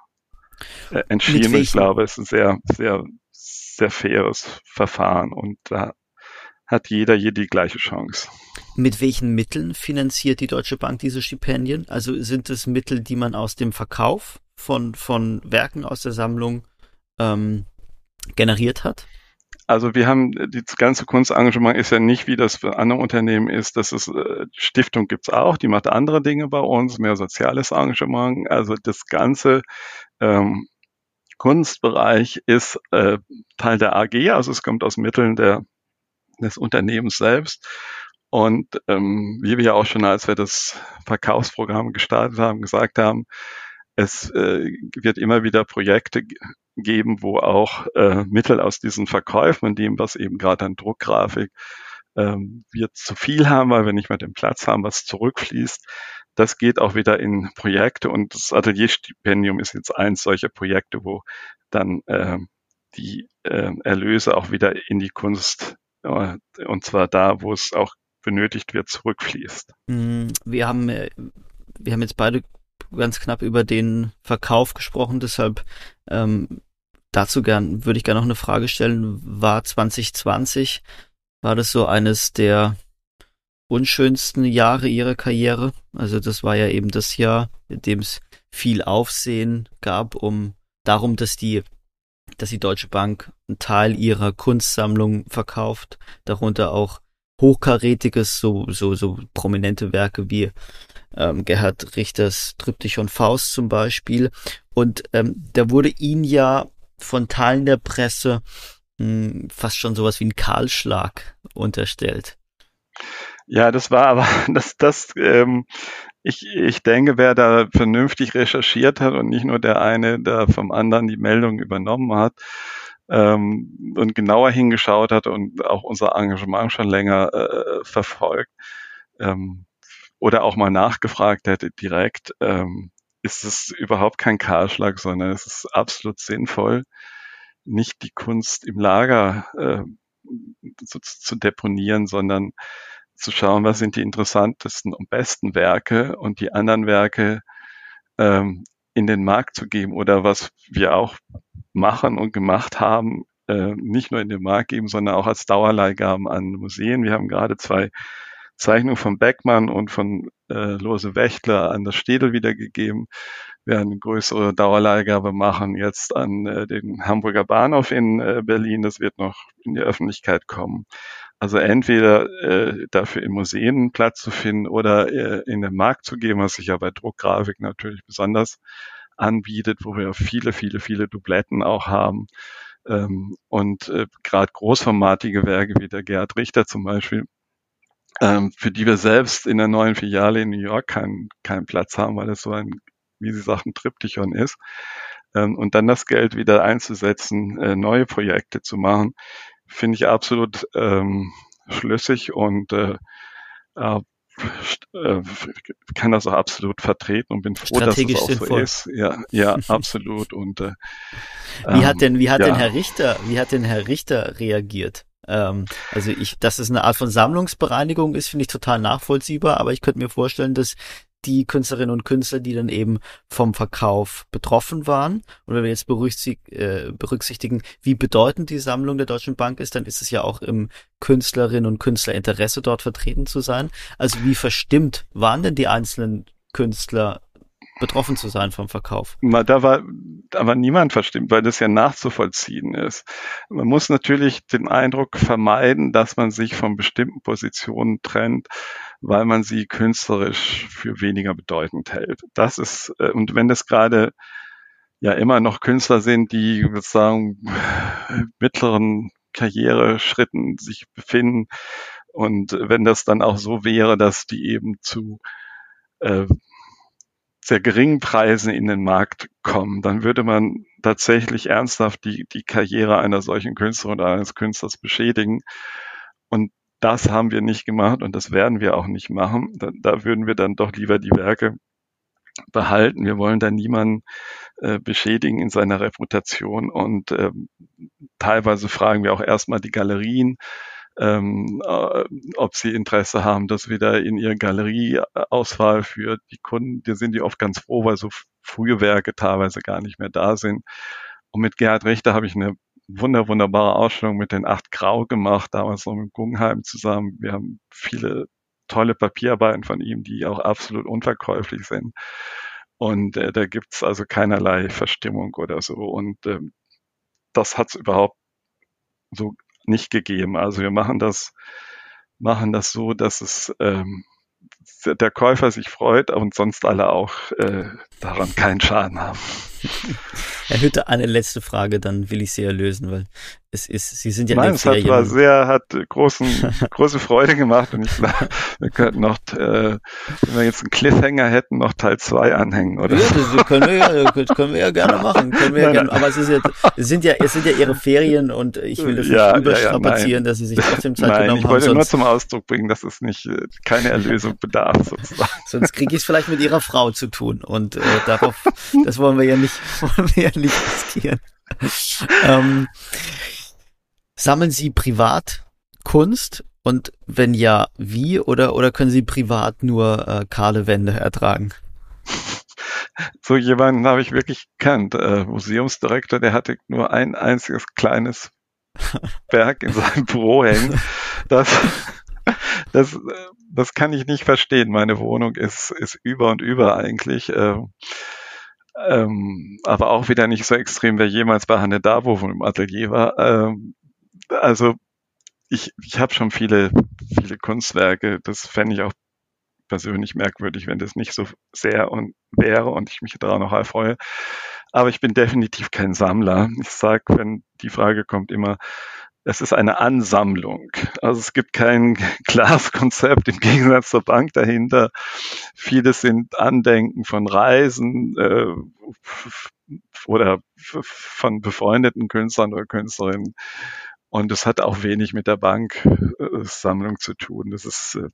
äh, entschieden. Ich glaube, es ist ein sehr, sehr, sehr faires Verfahren und da hat jeder hier die gleiche Chance. Mit welchen Mitteln finanziert die Deutsche Bank diese Stipendien? Also sind es Mittel, die man aus dem Verkauf von, von Werken aus der Sammlung ähm, generiert hat? Also wir haben, die ganze Kunstengagement ist ja nicht, wie das für andere Unternehmen ist. Das ist, äh, Stiftung gibt's auch, die macht andere Dinge bei uns, mehr soziales Engagement. Also das ganze ähm, Kunstbereich ist äh, Teil der AG, also es kommt aus Mitteln der, des Unternehmens selbst. Und ähm, wie wir ja auch schon, als wir das Verkaufsprogramm gestartet haben, gesagt haben, es äh, wird immer wieder Projekte geben, wo auch äh, Mittel aus diesen Verkäufen, in dem, was eben gerade an Druckgrafik ähm, wir zu viel haben, weil wir nicht mehr den Platz haben, was zurückfließt. Das geht auch wieder in Projekte und das Atelierstipendium ist jetzt eins solcher Projekte, wo dann äh, die äh, Erlöse auch wieder in die Kunst äh, und zwar da, wo es auch benötigt wird, zurückfließt. Mm, wir haben, äh, wir haben jetzt beide ganz knapp über den Verkauf gesprochen, deshalb ähm, dazu gern, würde ich gerne noch eine Frage stellen. War 2020, war das so eines der unschönsten Jahre ihrer Karriere? Also das war ja eben das Jahr, in dem es viel Aufsehen gab, um darum, dass die dass die Deutsche Bank einen Teil ihrer Kunstsammlung verkauft, darunter auch hochkarätiges, so, so, so prominente Werke wie ähm, Gerhard Richters Triptych und Faust zum Beispiel. Und ähm, da wurde ihnen ja von Teilen der Presse mh, hm, fast schon sowas wie ein Kahlschlag unterstellt. Ja, das war aber, das, das, ähm, ich, ich denke, wer da vernünftig recherchiert hat und nicht nur der eine, der vom anderen die Meldung übernommen hat ähm, und genauer hingeschaut hat und auch unser Engagement schon länger äh, verfolgt ähm, oder auch mal nachgefragt hätte direkt, ähm, ist es überhaupt kein Kahlschlag, sondern es ist absolut sinnvoll, nicht die Kunst im Lager äh, zu, zu deponieren, sondern zu schauen, was sind die interessantesten und besten Werke und die anderen Werke ähm, in den Markt zu geben oder was wir auch machen und gemacht haben, äh, nicht nur in den Markt geben, sondern auch als Dauerleihgaben an Museen. Wir haben gerade zwei Zeichnungen von Beckmann und von äh, Lose Wächtler an das Städel wiedergegeben. Wir werden eine größere Dauerleihgabe machen jetzt an äh, den Hamburger Bahnhof in äh, Berlin. Das wird noch in die Öffentlichkeit kommen. Also entweder äh, dafür in Museen Platz zu finden oder äh, in den Markt zu geben, was sich ja bei Druckgrafik natürlich besonders anbietet, wo wir viele, viele, viele Dubletten auch haben. Ähm, und äh, gerade großformatige Werke wie der Gerhard Richter zum Beispiel, ähm, für die wir selbst in der neuen Filiale in New York keinen keinen Platz haben, weil es so ein, wie Sie sagten, Triptychon ist. Ähm, und dann das Geld wieder einzusetzen, äh, neue Projekte zu machen, finde ich absolut ähm, schlüssig und äh, äh, kann das auch absolut vertreten und bin froh, dass es auch sinnvoll. so ist. Ja, ja, absolut. Und äh, wie hat denn, wie hat ja. denn Herr Richter, wie hat denn Herr Richter reagiert? Ähm, also ich, dass es eine Art von Sammlungsbereinigung ist, finde ich total nachvollziehbar, aber ich könnte mir vorstellen, dass die Künstlerinnen und Künstler, die dann eben vom Verkauf betroffen waren. Und wenn wir jetzt äh, berücksichtigen, wie bedeutend die Sammlung der Deutschen Bank ist, dann ist es ja auch im Künstlerinnen und Künstlerinteresse dort vertreten zu sein. Also wie verstimmt waren denn die einzelnen Künstler betroffen zu sein vom Verkauf. Da war aber niemand verstimmt, weil das ja nachzuvollziehen ist. Man muss natürlich den Eindruck vermeiden, dass man sich von bestimmten Positionen trennt, weil man sie künstlerisch für weniger bedeutend hält. Das ist, äh, und wenn das gerade ja immer noch Künstler sind, die sozusagen mittleren Karriereschritten sich befinden und wenn das dann auch so wäre, dass die eben zu äh, sehr geringen Preisen in den Markt kommen, dann würde man tatsächlich ernsthaft die, die Karriere einer solchen Künstlerin oder eines Künstlers beschädigen. Und das haben wir nicht gemacht und das werden wir auch nicht machen. Da, da würden wir dann doch lieber die Werke behalten. Wir wollen da niemanden äh, beschädigen in seiner Reputation und äh, teilweise fragen wir auch erstmal die Galerien, ähm, äh, ob sie Interesse haben, dass wir da in ihre Galerieauswahl für die Kunden, da sind die oft ganz froh, weil so frühe Werke teilweise gar nicht mehr da sind. Und mit Gerhard Richter habe ich eine wunder, wunderbare Ausstellung mit den acht Grau gemacht, damals noch mit Guggenheim zusammen. Wir haben viele tolle Papierarbeiten von ihm, die auch absolut unverkäuflich sind. Und äh, da gibt's also keinerlei Verstimmung oder so. Und ähm, das hat's überhaupt so nicht gegeben. Also wir machen das, machen das so, dass es ähm, der Käufer sich freut und sonst alle auch äh, daran keinen Schaden haben. Herr Hütte, eine letzte Frage, dann will ich Sie erlösen, weil es ist, Sie sind ja Nein, es hat war sehr, hat großen, große Freude gemacht und ich glaube, wir könnten noch, äh, wenn wir jetzt einen Cliffhanger hätten, noch Teil 2 anhängen, oder? Ja, das können wir ja, können wir ja gerne machen, können wir ja gerne, aber es ist jetzt, es sind ja, es sind ja Ihre Ferien und ich will das ja, nicht überstrapazieren, ja, ja, dass Sie sich trotzdem Zeit nein, genommen haben. ich wollte nur zum Ausdruck bringen, dass es nicht, äh, keine Erlösung bedarf, sozusagen. Sonst kriege ich es vielleicht mit Ihrer Frau zu tun und äh, darauf, das wollen wir ja nicht, wollen wir ja nicht riskieren. ähm, Sammeln Sie privat Kunst? Und wenn ja, wie? Oder, oder können Sie privat nur äh, kahle Wände ertragen? So jemanden habe ich wirklich gekannt. Äh, Museumsdirektor, der hatte nur ein einziges kleines Werk in seinem Büro hängen. Das, das, das kann ich nicht verstehen. Meine Wohnung ist, ist über und über eigentlich. Ähm, ähm, aber auch wieder nicht so extrem, wer jemals bei Hanne Davo im Atelier war. Ähm, also ich, ich habe schon viele, viele Kunstwerke. Das fände ich auch persönlich merkwürdig, wenn das nicht so sehr und wäre und ich mich daran noch erfreue. Aber ich bin definitiv kein Sammler. Ich sage, wenn die Frage kommt immer, es ist eine Ansammlung. Also es gibt kein klares Konzept im Gegensatz zur Bank dahinter. Vieles sind Andenken von Reisen äh, oder von befreundeten Künstlern oder Künstlerinnen. Und es hat auch wenig mit der Banksammlung äh, zu tun. Das ist, äh,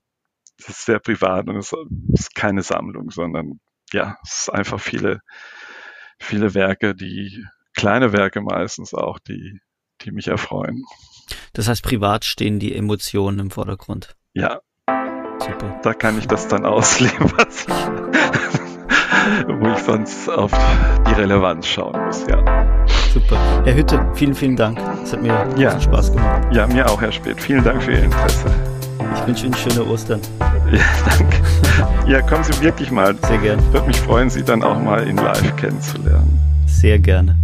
das ist sehr privat und es ist keine Sammlung, sondern ja, es ist einfach viele, viele Werke, die kleine Werke meistens auch, die, die mich erfreuen. Das heißt, privat stehen die Emotionen im Vordergrund. Ja. Super. Da kann ich das dann ausleben, was ich, wo ich sonst auf die Relevanz schauen muss, ja. Super. Herr Hütte, vielen, vielen Dank. Es hat mir ja. Spaß gemacht. Ja, mir auch, Herr Speth. Vielen Dank für Ihr Interesse. Ich wünsche Ihnen schöne Ostern. Ja, danke. Ja, kommen Sie wirklich mal. Sehr gerne. Würde mich freuen, Sie dann auch mal in live kennenzulernen. Sehr gerne.